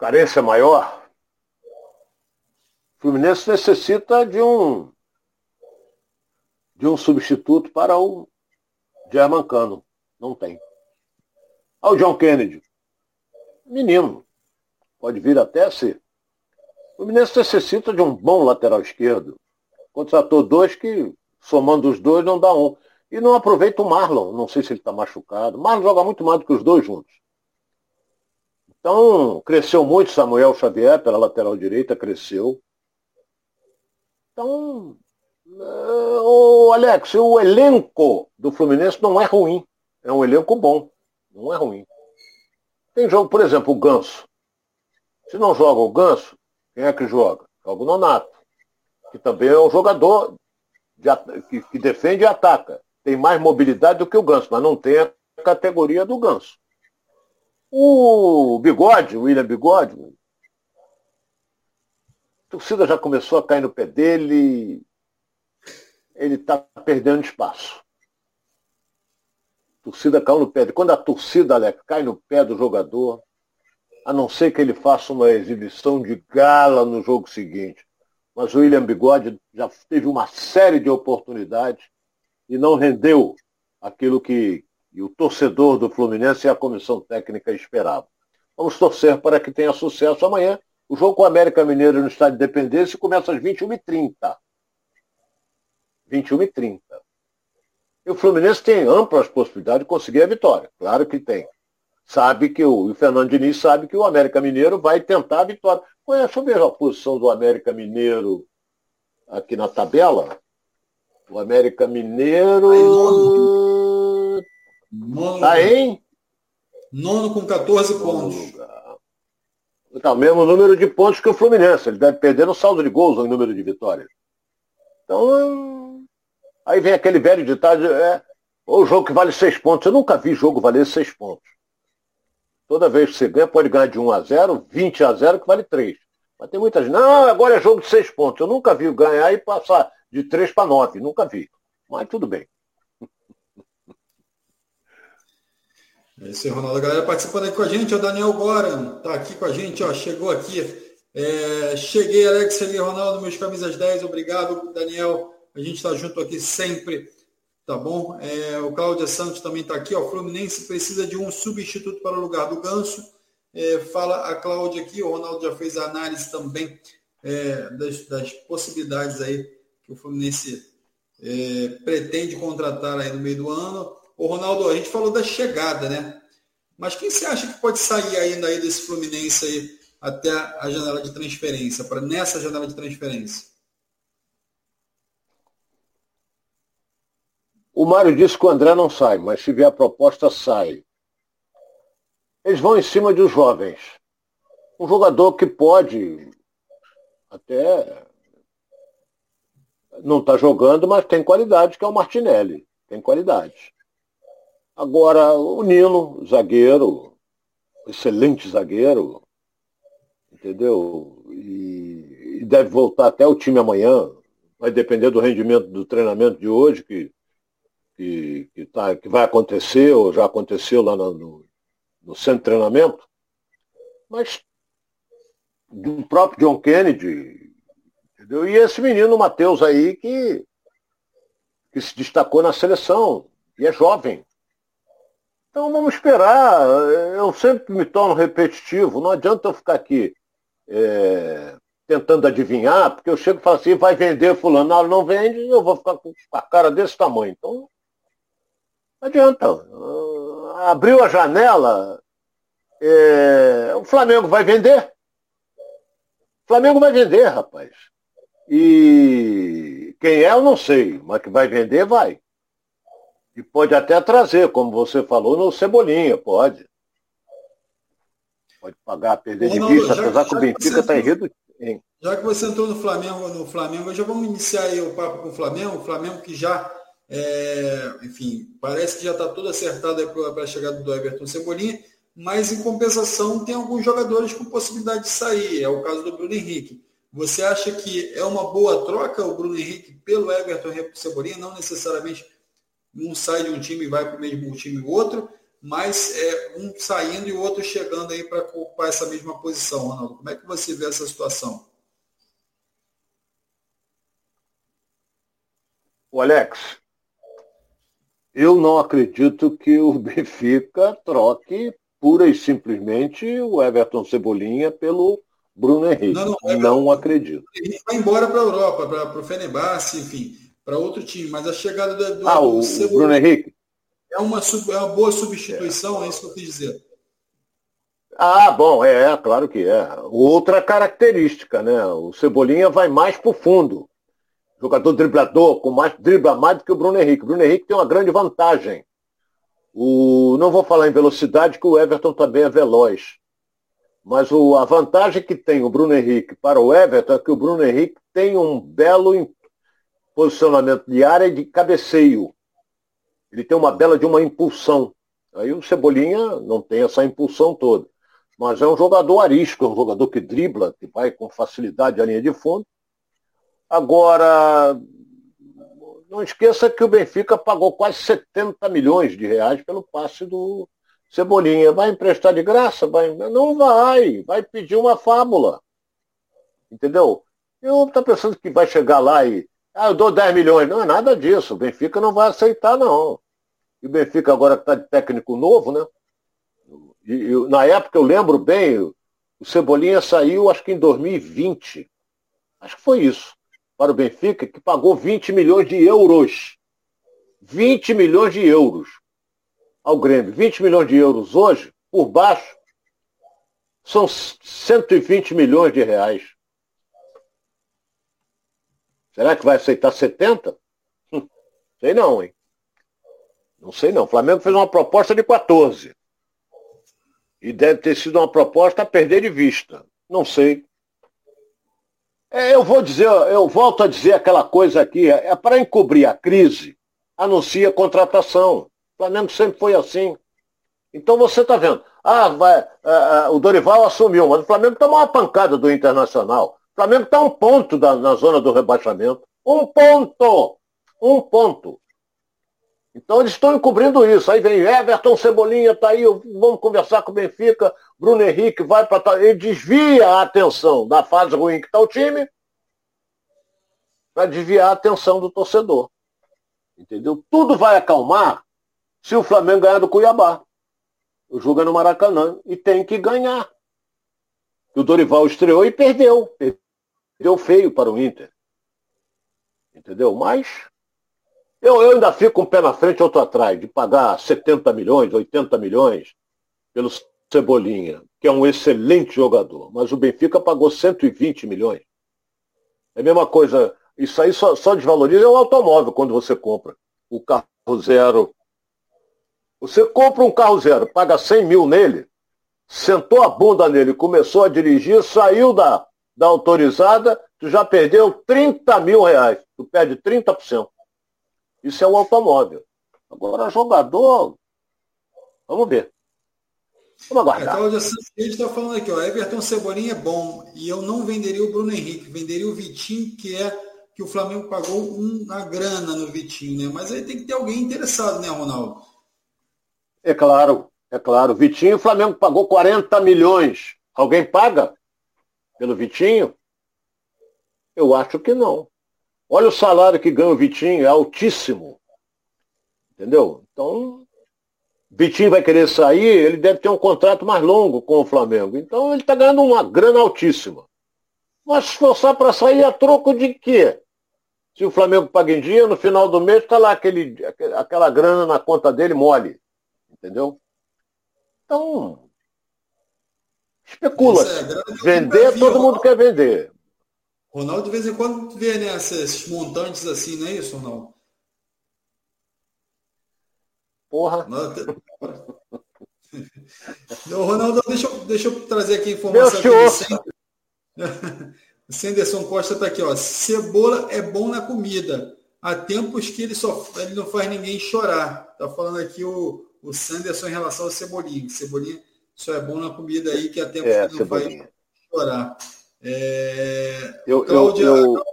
carência maior, o Fluminense necessita de um de um substituto para o Germancano. Não tem. Ao John Kennedy. Menino. Pode vir até ser. Fluminense necessita de um bom lateral esquerdo. Contratou dois que, somando os dois, não dá um. E não aproveita o Marlon. Não sei se ele está machucado. Marlon joga muito mais do que os dois juntos. Então, cresceu muito Samuel Xavier pela lateral direita, cresceu. Então, o Alex, o elenco do Fluminense não é ruim. É um elenco bom. Não é ruim. Tem jogo, por exemplo, o Ganso. Se não joga o Ganso, quem é que joga? Joga o Nonato. Que também é um jogador de, que, que defende e ataca. Tem mais mobilidade do que o Ganso, mas não tem a categoria do Ganso. O Bigode, o William Bigode, a torcida já começou a cair no pé dele. Ele está perdendo espaço. A torcida caiu no pé. Quando a torcida, Alex, cai no pé do jogador, a não ser que ele faça uma exibição de gala no jogo seguinte. Mas o William Bigode já teve uma série de oportunidades e não rendeu aquilo que, o torcedor do Fluminense e a comissão técnica esperavam. Vamos torcer para que tenha sucesso amanhã. O jogo com o América Mineiro no Estádio de Independência começa às 21h30. 21h30. E o Fluminense tem amplas possibilidades de conseguir a vitória. Claro que tem. Sabe que o, o Fernando Diniz sabe que o América Mineiro vai tentar a vitória. Deixa eu ver a posição do América Mineiro aqui na tabela. O América Mineiro. Nono, tá em? Nono com 14 pontos. Tá, o mesmo número de pontos que o Fluminense. Ele deve perder no saldo de gols ou em número de vitórias. Então, aí vem aquele velho ditado, é, o jogo que vale seis pontos. Eu nunca vi jogo valer seis pontos. Toda vez que você ganha, pode ganhar de 1 a 0, 20 a 0, que vale 3. Mas tem muita gente, não, agora é jogo de seis pontos. Eu nunca vi ganhar e passar de 3 para 9. Nunca vi. Mas tudo bem. É isso aí, Ronaldo. A galera participando aqui com a gente, o Daniel Goran está aqui com a gente, ó, chegou aqui. É, cheguei, Alex, ali, Ronaldo, meus camisas 10, obrigado, Daniel. A gente está junto aqui sempre, tá bom? É, o Cláudia Santos também está aqui, ó. O Fluminense precisa de um substituto para o lugar do Ganso. É, fala a Cláudia aqui, o Ronaldo já fez a análise também é, das, das, possibilidades aí que o Fluminense é, pretende contratar aí no meio do ano. O Ronaldo, a gente falou da chegada, né? Mas quem você acha que pode sair ainda aí desse Fluminense aí até a janela de transferência, para nessa janela de transferência? O Mário disse que o André não sai, mas se vier a proposta, sai. Eles vão em cima de os jovens. Um jogador que pode até não está jogando, mas tem qualidade, que é o Martinelli. Tem qualidade. Agora, o Nino, zagueiro, excelente zagueiro, entendeu? E, e, deve voltar até o time amanhã. Vai depender do rendimento do treinamento de hoje, que, que, que, tá, que vai acontecer, ou já aconteceu lá no, no centro de treinamento. Mas do próprio John Kennedy, entendeu? E esse menino Matheus aí que, que se destacou na seleção, e é jovem. Então vamos esperar. Eu sempre me torno repetitivo, não adianta eu ficar aqui é, tentando adivinhar, porque eu chego e falo assim, vai vender fulano, não, não vende, eu vou ficar com a cara desse tamanho. Então, não adianta. Abriu a janela, é, o Flamengo vai vender. O Flamengo vai vender, rapaz. E quem é, eu não sei, mas que vai vender, vai. E pode até trazer, como você falou, no Cebolinha, pode. Pode pagar, perder de vista, apesar que o Benfica está enredo. Já que você entrou no Flamengo, no Flamengo, já vamos iniciar aí o papo com o Flamengo. O Flamengo que já, é, enfim, parece que já está tudo acertado para a chegada do Everton Cebolinha, mas em compensação tem alguns jogadores com possibilidade de sair. É o caso do Bruno Henrique. Você acha que é uma boa troca o Bruno Henrique pelo Everton Cebolinha, não necessariamente um sai de um time e vai para o mesmo time outro, mas é um saindo e o outro chegando aí para ocupar essa mesma posição, Ronaldo. Como é que você vê essa situação? O Alex, eu não acredito que o Benfica troque pura e simplesmente o Everton Cebolinha pelo Bruno Henrique. Não, não, não acredito. Ele vai embora para a Europa, para o Fenerbahçe, enfim, para outro time. Mas a chegada do, do, ah, o, Cebolinha, Bruno Henrique? É uma, é uma boa substituição, é. é isso que eu quis dizer. Ah, bom, é, é, claro que é. Outra característica, né? O Cebolinha vai mais para o fundo. Jogador driblador, com mais dribla mais do que o Bruno Henrique. O Bruno Henrique tem uma grande vantagem. O, não vou falar em velocidade, que o Everton também é veloz. Mas o, a vantagem que tem o Bruno Henrique para o Everton é que o Bruno Henrique tem um belo posicionamento de área e de cabeceio ele tem uma bela de uma impulsão. Aí o Cebolinha não tem essa impulsão toda. Mas é um jogador arisco, é um jogador que dribla, que vai com facilidade à linha de fundo. Agora, não esqueça que o Benfica pagou quase 70 milhões de reais pelo passe do Cebolinha. Vai emprestar de graça? Vai... Não vai, vai pedir uma fábula. Entendeu? Eu estou pensando que vai chegar lá e ah, eu dou 10 milhões. Não é nada disso. O Benfica não vai aceitar, não. E o Benfica agora está de técnico novo, né? E, e, na época eu lembro bem, o Cebolinha saiu acho que em 2020. Acho que foi isso. Para o Benfica, que pagou 20 milhões de euros. 20 milhões de euros ao Grêmio. 20 milhões de euros hoje, por baixo, são 120 milhões de reais. Será que vai aceitar 70? Hum, sei não, hein? Não sei não. O Flamengo fez uma proposta de 14. E deve ter sido uma proposta a perder de vista. Não sei. É, eu vou dizer, eu volto a dizer aquela coisa aqui, é, é para encobrir a crise, anuncia contratação. O Flamengo sempre foi assim. Então você está vendo, ah, vai, ah, ah, o Dorival assumiu, mas o Flamengo tomou uma pancada do Internacional. O Flamengo está um ponto da, na zona do rebaixamento. Um ponto! Um ponto. Então eles estão encobrindo isso. Aí vem Everton Cebolinha, tá aí, vamos conversar com o Benfica, Bruno Henrique vai para. Ele desvia a atenção da fase ruim que está o time para desviar a atenção do torcedor. Entendeu? Tudo vai acalmar se o Flamengo ganhar do Cuiabá. O jogo é no Maracanã e tem que ganhar. O Dorival estreou e perdeu. Perdeu feio para o Inter. Entendeu? Mas eu, eu ainda fico um pé na frente e outro atrás, de pagar 70 milhões, 80 milhões pelo Cebolinha, que é um excelente jogador. Mas o Benfica pagou 120 milhões. É a mesma coisa. Isso aí só, só desvaloriza o automóvel quando você compra o carro zero. Você compra um carro zero, paga 100 mil nele, sentou a bunda nele, começou a dirigir, saiu da, da autorizada, tu já perdeu 30 mil reais. Tu perde 30%. Isso é um automóvel. Agora, jogador, vamos ver. Vamos aguardar. A Cláudia Santos está falando aqui, ó, Everton Cebolinha é bom e eu não venderia o Bruno Henrique, venderia o Vitinho, que é que o Flamengo pagou uma grana no Vitinho, né? Mas aí tem que ter alguém interessado, né, Ronaldo? É claro, é claro. Vitinho, o Flamengo pagou 40 milhões. Alguém paga pelo Vitinho? Eu acho que não. Olha o salário que ganha o Vitinho, é altíssimo. Entendeu? Então, Vitinho vai querer sair, ele deve ter um contrato mais longo com o Flamengo. Então ele está ganhando uma grana altíssima. Mas se forçar para sair a troco de quê? Se o Flamengo paga em dia, no final do mês está lá aquele, aquela grana na conta dele mole. Entendeu? Então, especula. É, vender, todo mundo quer vender. Ronaldo, de vez em quando, vê né, esses montantes assim, não é isso, Ronaldo? Porra. Não, Ronaldo, deixa eu, deixa eu trazer aqui a informação. Meu aqui Senderson Costa está aqui, ó. Cebola é bom na comida. Há tempos que ele, só, ele não faz ninguém chorar. Tá falando aqui o, o Sanderson em relação ao Cebolinha. Cebolinha só é bom na comida aí que há tempos é, que não cebolinha. faz chorar. É... Eu, Cláudia, eu, eu...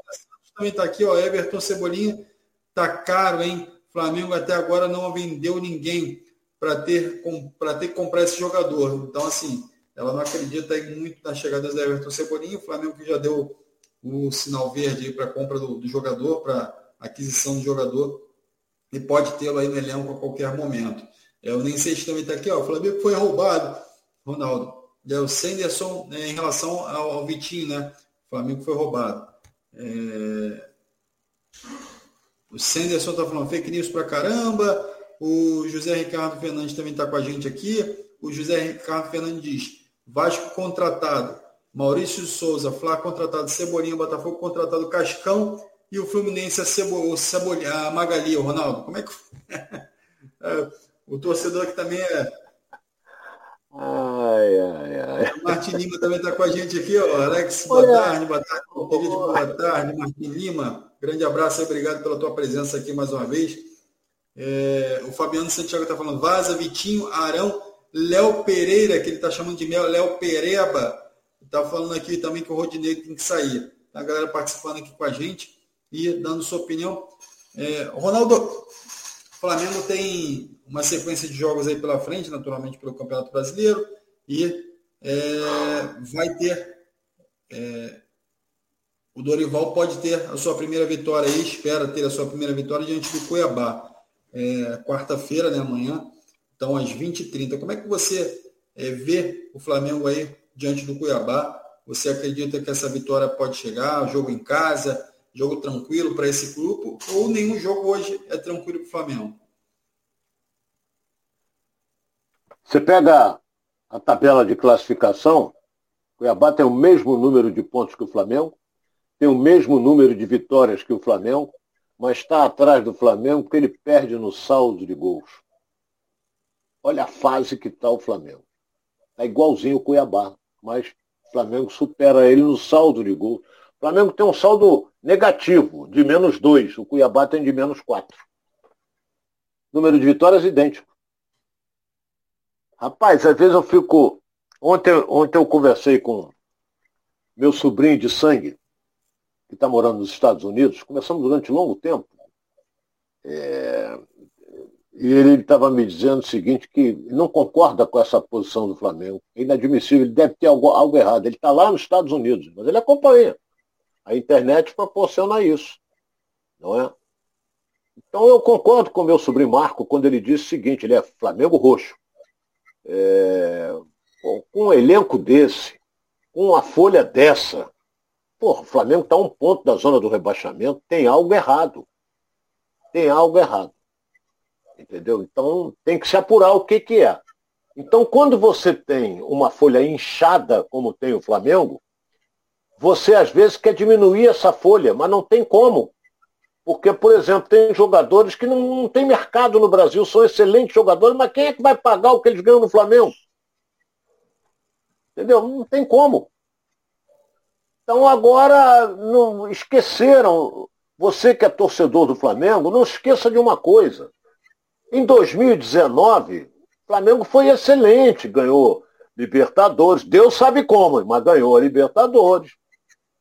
também está aqui, ó. Everton Cebolinha tá caro, hein? Flamengo até agora não vendeu ninguém para ter, para ter que comprar esse jogador. Então, assim, ela não acredita muito nas chegadas da Everton Cebolinha. O Flamengo que já deu o sinal verde para a compra do, do jogador, para aquisição do jogador, e pode tê-lo aí no elenco a qualquer momento. É, eu nem sei se também está aqui, ó, o Flamengo foi roubado, Ronaldo. É, o Senderson né, em relação ao, ao, Vitinho, né? O Flamengo foi roubado. É... O Senderson está falando fake news pra caramba. O José Ricardo Fernandes também está com a gente aqui. O José Ricardo Fernandes diz: Vasco contratado. Maurício Souza, Flá contratado, Cebolinha, Botafogo contratado, Cascão e o Fluminense a, Cebo, a Magali, o Ronaldo. Como é que é, O torcedor que também é. Ai, ai, ai. O Martin Lima também está com a gente aqui, ó. Alex, boa tarde, boa tarde. Boa tarde, Martin Lima. Grande abraço e obrigado pela tua presença aqui mais uma vez. É, o Fabiano Santiago está falando, vaza, Vitinho, Arão, Léo Pereira, que ele está chamando de Léo Pereba, está falando aqui também que o Rodinei tem que sair. A galera participando aqui com a gente e dando sua opinião. É, Ronaldo, o Flamengo tem uma sequência de jogos aí pela frente, naturalmente pelo Campeonato Brasileiro, e é, vai ter é, o Dorival pode ter a sua primeira vitória aí, espera ter a sua primeira vitória diante do Cuiabá. É, Quarta-feira, né, amanhã, então às 20h30. Como é que você é, vê o Flamengo aí diante do Cuiabá? Você acredita que essa vitória pode chegar? Jogo em casa, jogo tranquilo para esse grupo? Ou nenhum jogo hoje é tranquilo para o Flamengo? Você pega a tabela de classificação, Cuiabá tem o mesmo número de pontos que o Flamengo, tem o mesmo número de vitórias que o Flamengo, mas está atrás do Flamengo porque ele perde no saldo de gols. Olha a fase que está o Flamengo. Está igualzinho o Cuiabá, mas o Flamengo supera ele no saldo de gols. O Flamengo tem um saldo negativo, de menos dois. O Cuiabá tem de menos quatro. Número de vitórias idêntico. Rapaz, às vezes eu fico. Ontem, ontem eu conversei com meu sobrinho de sangue, que está morando nos Estados Unidos, conversamos durante longo tempo. É, e ele estava me dizendo o seguinte, que não concorda com essa posição do Flamengo. É inadmissível, ele deve ter algo, algo errado. Ele está lá nos Estados Unidos, mas ele acompanha. A internet proporciona isso. Não é? Então eu concordo com meu sobrinho Marco quando ele disse o seguinte, ele é Flamengo roxo. é, com um elenco desse, com uma folha dessa, porra, o Flamengo está a um ponto da zona do rebaixamento, tem algo errado. Tem algo errado. Entendeu? Então tem que se apurar o que, que é. Então, quando você tem uma folha inchada, como tem o Flamengo, você às vezes quer diminuir essa folha, mas não tem como. Porque, por exemplo, tem jogadores que não, não tem mercado no Brasil, são excelentes jogadores, mas quem é que vai pagar o que eles ganham no Flamengo? Entendeu? Não tem como. Então agora não esqueceram, você que é torcedor do Flamengo, não esqueça de uma coisa. Em 2019, Flamengo foi excelente, ganhou Libertadores, Deus sabe como, mas ganhou a Libertadores,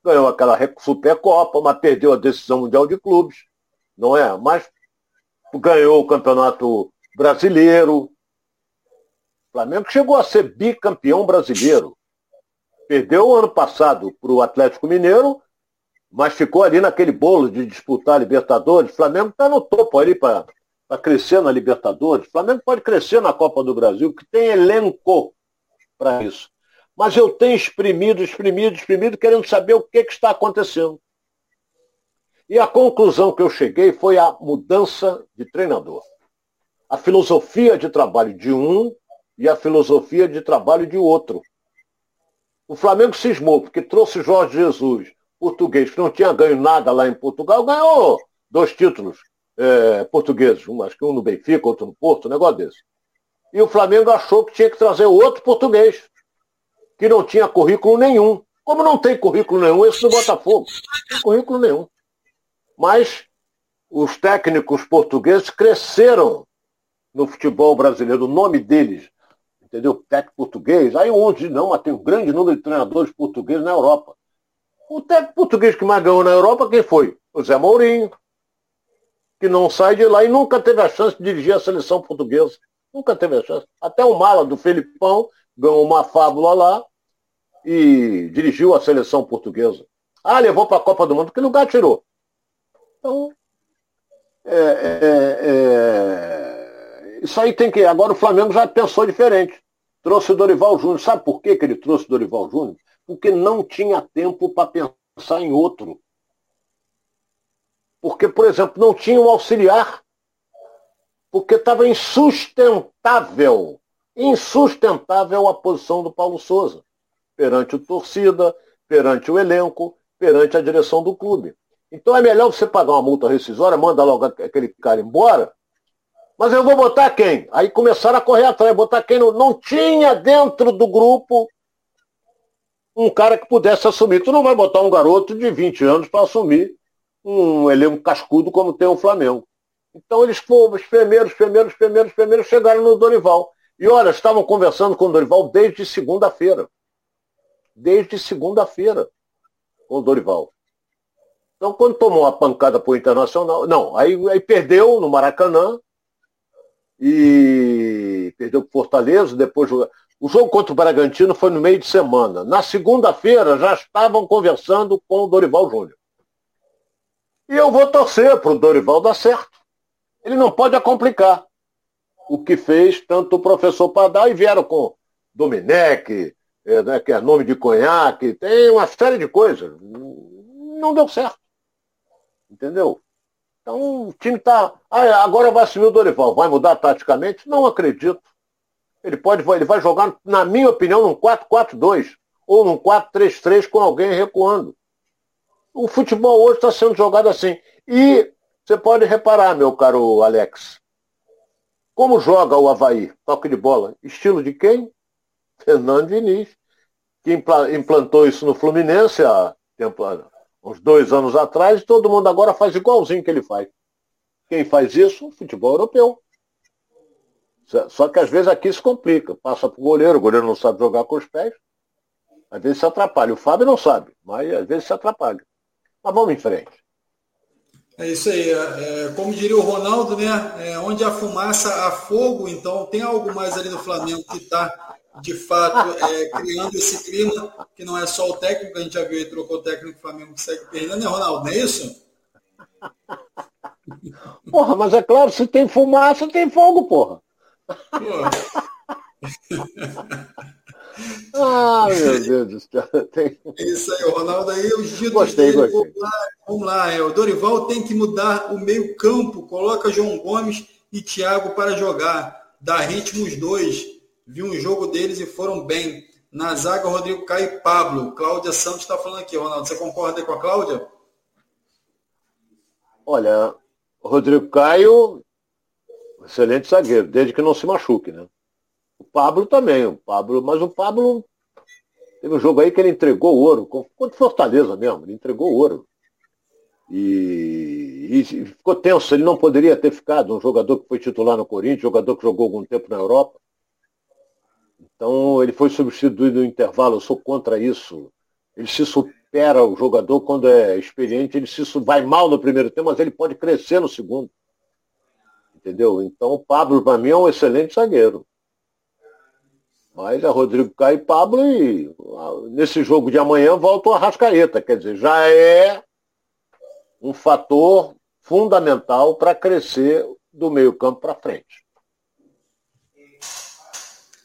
ganhou aquela Supercopa, mas perdeu a decisão mundial de clubes, não é? Mas ganhou o Campeonato Brasileiro. O Flamengo chegou a ser bicampeão brasileiro. Perdeu o ano passado para o Atlético Mineiro, mas ficou ali naquele bolo de disputar a Libertadores. O Flamengo está no topo ali para crescer na Libertadores. O Flamengo pode crescer na Copa do Brasil, que tem elenco para isso. Mas eu tenho exprimido, exprimido, exprimido, querendo saber o que, que está acontecendo. E a conclusão que eu cheguei foi a mudança de treinador. A filosofia de trabalho de um e a filosofia de trabalho de outro. O Flamengo cismou, porque trouxe Jorge Jesus, português, que não tinha ganho nada lá em Portugal, ganhou dois títulos é, portugueses, um, acho que um no Benfica, outro no Porto, um negócio desse. E o Flamengo achou que tinha que trazer outro português, que não tinha currículo nenhum. Como não tem currículo nenhum, esse do Botafogo. Não tem currículo nenhum. Mas os técnicos portugueses cresceram no futebol brasileiro, o nome deles, entendeu? Técnico português. Aí dizem, não, mas tem um grande número de treinadores portugueses na Europa. O técnico português que mais ganhou na Europa, quem foi? O Zé Mourinho, que não sai de lá e nunca teve a chance de dirigir a seleção portuguesa. Nunca teve a chance. Até o Mala do Felipão ganhou uma fábula lá e dirigiu a seleção portuguesa. Ah, levou para a Copa do Mundo, que lugar tirou? Então, é, é, é, isso aí tem que. Agora o Flamengo já pensou diferente. Trouxe o Dorival Júnior. Sabe por que, que ele trouxe o Dorival Júnior? Porque não tinha tempo para pensar em outro. Porque, por exemplo, não tinha um auxiliar. Porque estava insustentável, insustentável a posição do Paulo Souza, perante o torcida, perante o elenco, perante a direção do clube. Então é melhor você pagar uma multa rescisória, manda logo aquele cara embora, mas eu vou botar quem? Aí começaram a correr atrás, botar quem não, não tinha dentro do grupo um cara que pudesse assumir. Tu não vai botar um garoto de 20 anos para assumir um elenco cascudo como tem o Flamengo. Então eles foram, os primeiros, primeiros, primeiros, primeiros chegaram no Dorival. E olha, estavam conversando com o Dorival desde segunda-feira. Desde segunda-feira com o Dorival. Então, quando tomou a pancada para o Internacional, não, aí, aí perdeu no Maracanã e perdeu para Fortaleza, depois o jogo contra o Bragantino foi no meio de semana. Na segunda-feira já estavam conversando com o Dorival Júnior. E eu vou torcer para o Dorival dar certo. Ele não pode complicar. O que fez tanto o professor Padal e vieram com Domenech, é, né, que é nome de conhaque, tem uma série de coisas. Não deu certo. Entendeu? Então o time está. Ah, agora vai assumir o Dorival. Vai mudar taticamente? Não acredito. Ele pode, ele vai jogar, na minha opinião, num 4-4-2 ou num 4-3-3 com alguém recuando. O futebol hoje está sendo jogado assim. E você pode reparar, meu caro Alex, como joga o Havaí? Toque de bola. Estilo de quem? Fernando Diniz, que implantou isso no Fluminense há tempo, uns dois anos atrás, e todo mundo agora faz igualzinho que ele faz. Quem faz isso? O futebol europeu. Só que às vezes aqui se complica. Passa para o goleiro, o goleiro não sabe jogar com os pés. Às vezes se atrapalha. O Fábio não sabe, mas às vezes se atrapalha. Mas vamos em frente. É isso aí. É, como diria o Ronaldo, né? É, onde a fumaça há fogo, então tem algo mais ali no Flamengo que está, de fato, é, criando esse clima, que não é só o técnico, a gente já viu aí, trocou o técnico, o Flamengo segue perdendo, né, Ronaldo? Não é isso? Porra, mas é claro, se tem fumaça, tem fogo, porra. porra. ah, meu Deus do céu. Tem... É isso aí, Ronaldo. Aí o giro gostei, dele, gostei. Vamos lá, vamos lá é, o Dorival tem que mudar o meio campo. Coloca João Gomes e Thiago para jogar. Dá ritmo os dois. Vi um jogo deles e foram bem. Na zaga, Rodrigo Caio e Pablo. Cláudia Santos está falando aqui, Ronaldo. Você concorda com a Cláudia? Olha, Rodrigo Caio, excelente zagueiro, desde que não se machuque, né? O Pablo também, o Pablo, mas o Pablo teve um jogo aí que ele entregou ouro, contra Fortaleza mesmo, ele entregou ouro. E, e, ficou tenso, ele não poderia ter ficado, um jogador que foi titular no Corinthians, jogador que jogou algum tempo na Europa. Então ele foi substituído no intervalo, eu sou contra isso. Ele se supera o jogador quando é experiente, ele se vai mal no primeiro tempo, mas ele pode crescer no segundo. Entendeu? Então o Pablo, para mim, é um excelente zagueiro. Mas é Rodrigo Caio e Pablo e nesse jogo de amanhã volta o Arrascaeta. Quer dizer, já é um fator fundamental para crescer do meio campo para frente.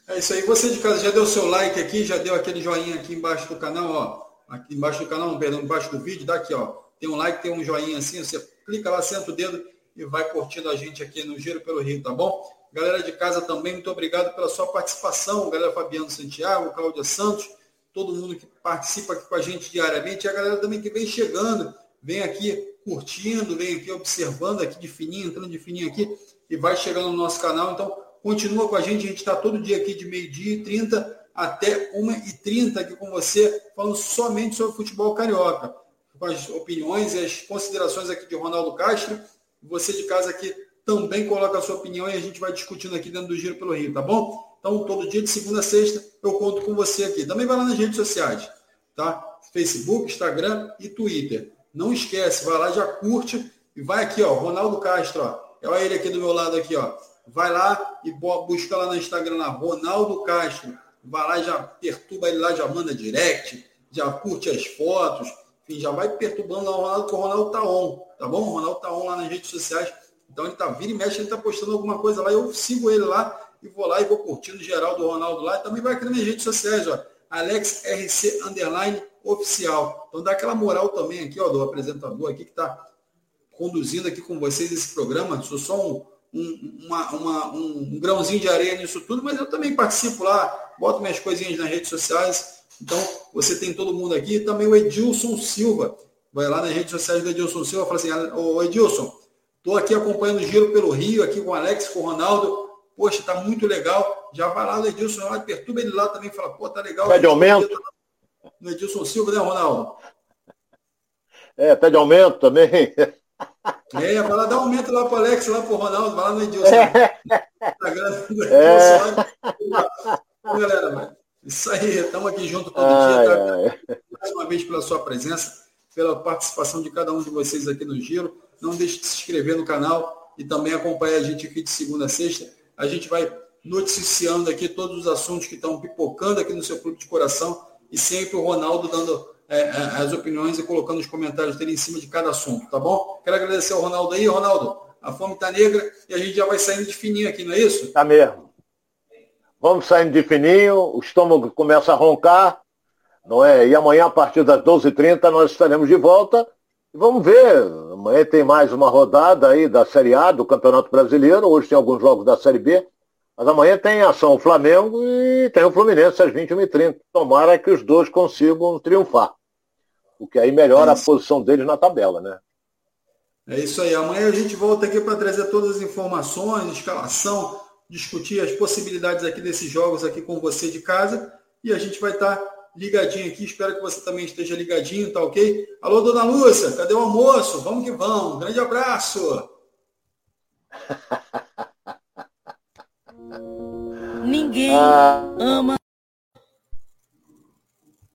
É isso aí. Você de casa já deu seu like aqui, já deu aquele joinha aqui embaixo do canal, ó. Aqui embaixo do canal, perdão, embaixo do vídeo, dá aqui, ó. Tem um like, tem um joinha assim, você clica lá, senta o dedo e vai curtindo a gente aqui no Giro pelo Rio, tá bom? Galera de casa também, muito obrigado pela sua participação. Galera Fabiano Santiago, Cláudia Santos, todo mundo que participa aqui com a gente diariamente. E a galera também que vem chegando, vem aqui curtindo, vem aqui observando aqui de fininho, entrando de fininho aqui e vai chegando no nosso canal. Então, continua com a gente. A gente está todo dia aqui de meio-dia e 30 até 1h30 aqui com você, falando somente sobre futebol carioca. Com as opiniões e as considerações aqui de Ronaldo Castro. Você de casa aqui também coloca a sua opinião e a gente vai discutindo aqui dentro do Giro pelo Rio, tá bom? Então, todo dia de segunda a sexta, eu conto com você aqui. Também vai lá nas redes sociais, tá? Facebook, Instagram e Twitter. Não esquece, vai lá, já curte e vai aqui, ó, Ronaldo Castro, ó. Olha ele aqui do meu lado aqui, ó. Vai lá e busca lá no Instagram lá, Ronaldo Castro. Vai lá, já perturba ele lá, já manda direct, já curte as fotos, enfim, já vai perturbando lá o Ronaldo, que o Ronaldo tá on, tá bom? O Ronaldo tá on lá nas redes sociais então ele tá vira e mexe, ele tá postando alguma coisa lá, eu sigo ele lá e vou lá e vou curtindo geral do Ronaldo lá. E também vai aqui nas redes sociais, ó. Alex RC Underline Oficial. Então dá aquela moral também aqui, ó, do apresentador aqui que está conduzindo aqui com vocês esse programa. Sou só um, um, uma, uma, um, grãozinho de areia nisso tudo, mas eu também participo lá, boto minhas coisinhas nas redes sociais. Então, você tem todo mundo aqui. Também o Edilson Silva. Vai lá nas redes sociais do Edilson Silva e fala assim, ô Edilson, Estou aqui acompanhando o giro pelo Rio, aqui com o Alex, com o Ronaldo. Poxa, está muito legal. Já vai lá no Edilson, lá, perturba ele lá também, fala, pô, tá legal. Pé de aumento. No Edilson Silva, né, Ronaldo? É, pé de aumento também. É, vai lá, dá um aumento lá pro Alex, lá pro Ronaldo, vai lá no Edilson. É. É. galera, isso aí, estamos aqui junto todo ai, dia. Tá? Mais uma vez pela sua presença, pela participação de cada um de vocês aqui no Giro. Não deixe de se inscrever no canal e também acompanhar a gente aqui de segunda a sexta. A gente vai noticiando aqui todos os assuntos que estão pipocando aqui no seu clube de coração e sempre o Ronaldo dando é, é, as opiniões e colocando os comentários dele em cima de cada assunto, tá bom? Quero agradecer ao Ronaldo aí. Ronaldo, a fome está negra e a gente já vai saindo de fininho aqui, não é isso? Tá mesmo. Vamos saindo de fininho, o estômago começa a roncar, não é? E amanhã, a partir das 12h30, nós estaremos de volta Vamos ver. Amanhã tem mais uma rodada aí da Série A do Campeonato Brasileiro. Hoje tem alguns jogos da Série B. Mas amanhã tem ação o Flamengo e tem o Fluminense às 21h30. Tomara que os dois consigam triunfar. O que aí melhora é a posição deles na tabela, né? É isso aí. Amanhã a gente volta aqui para trazer todas as informações, escalação, discutir as possibilidades aqui desses jogos aqui com você de casa. E a gente vai estar tá ligadinho aqui. Espero que você também esteja ligadinho, tá ok? Alô, dona Lúcia, cadê o almoço? Vamos que vamos. Grande abraço. Ninguém ah. ama.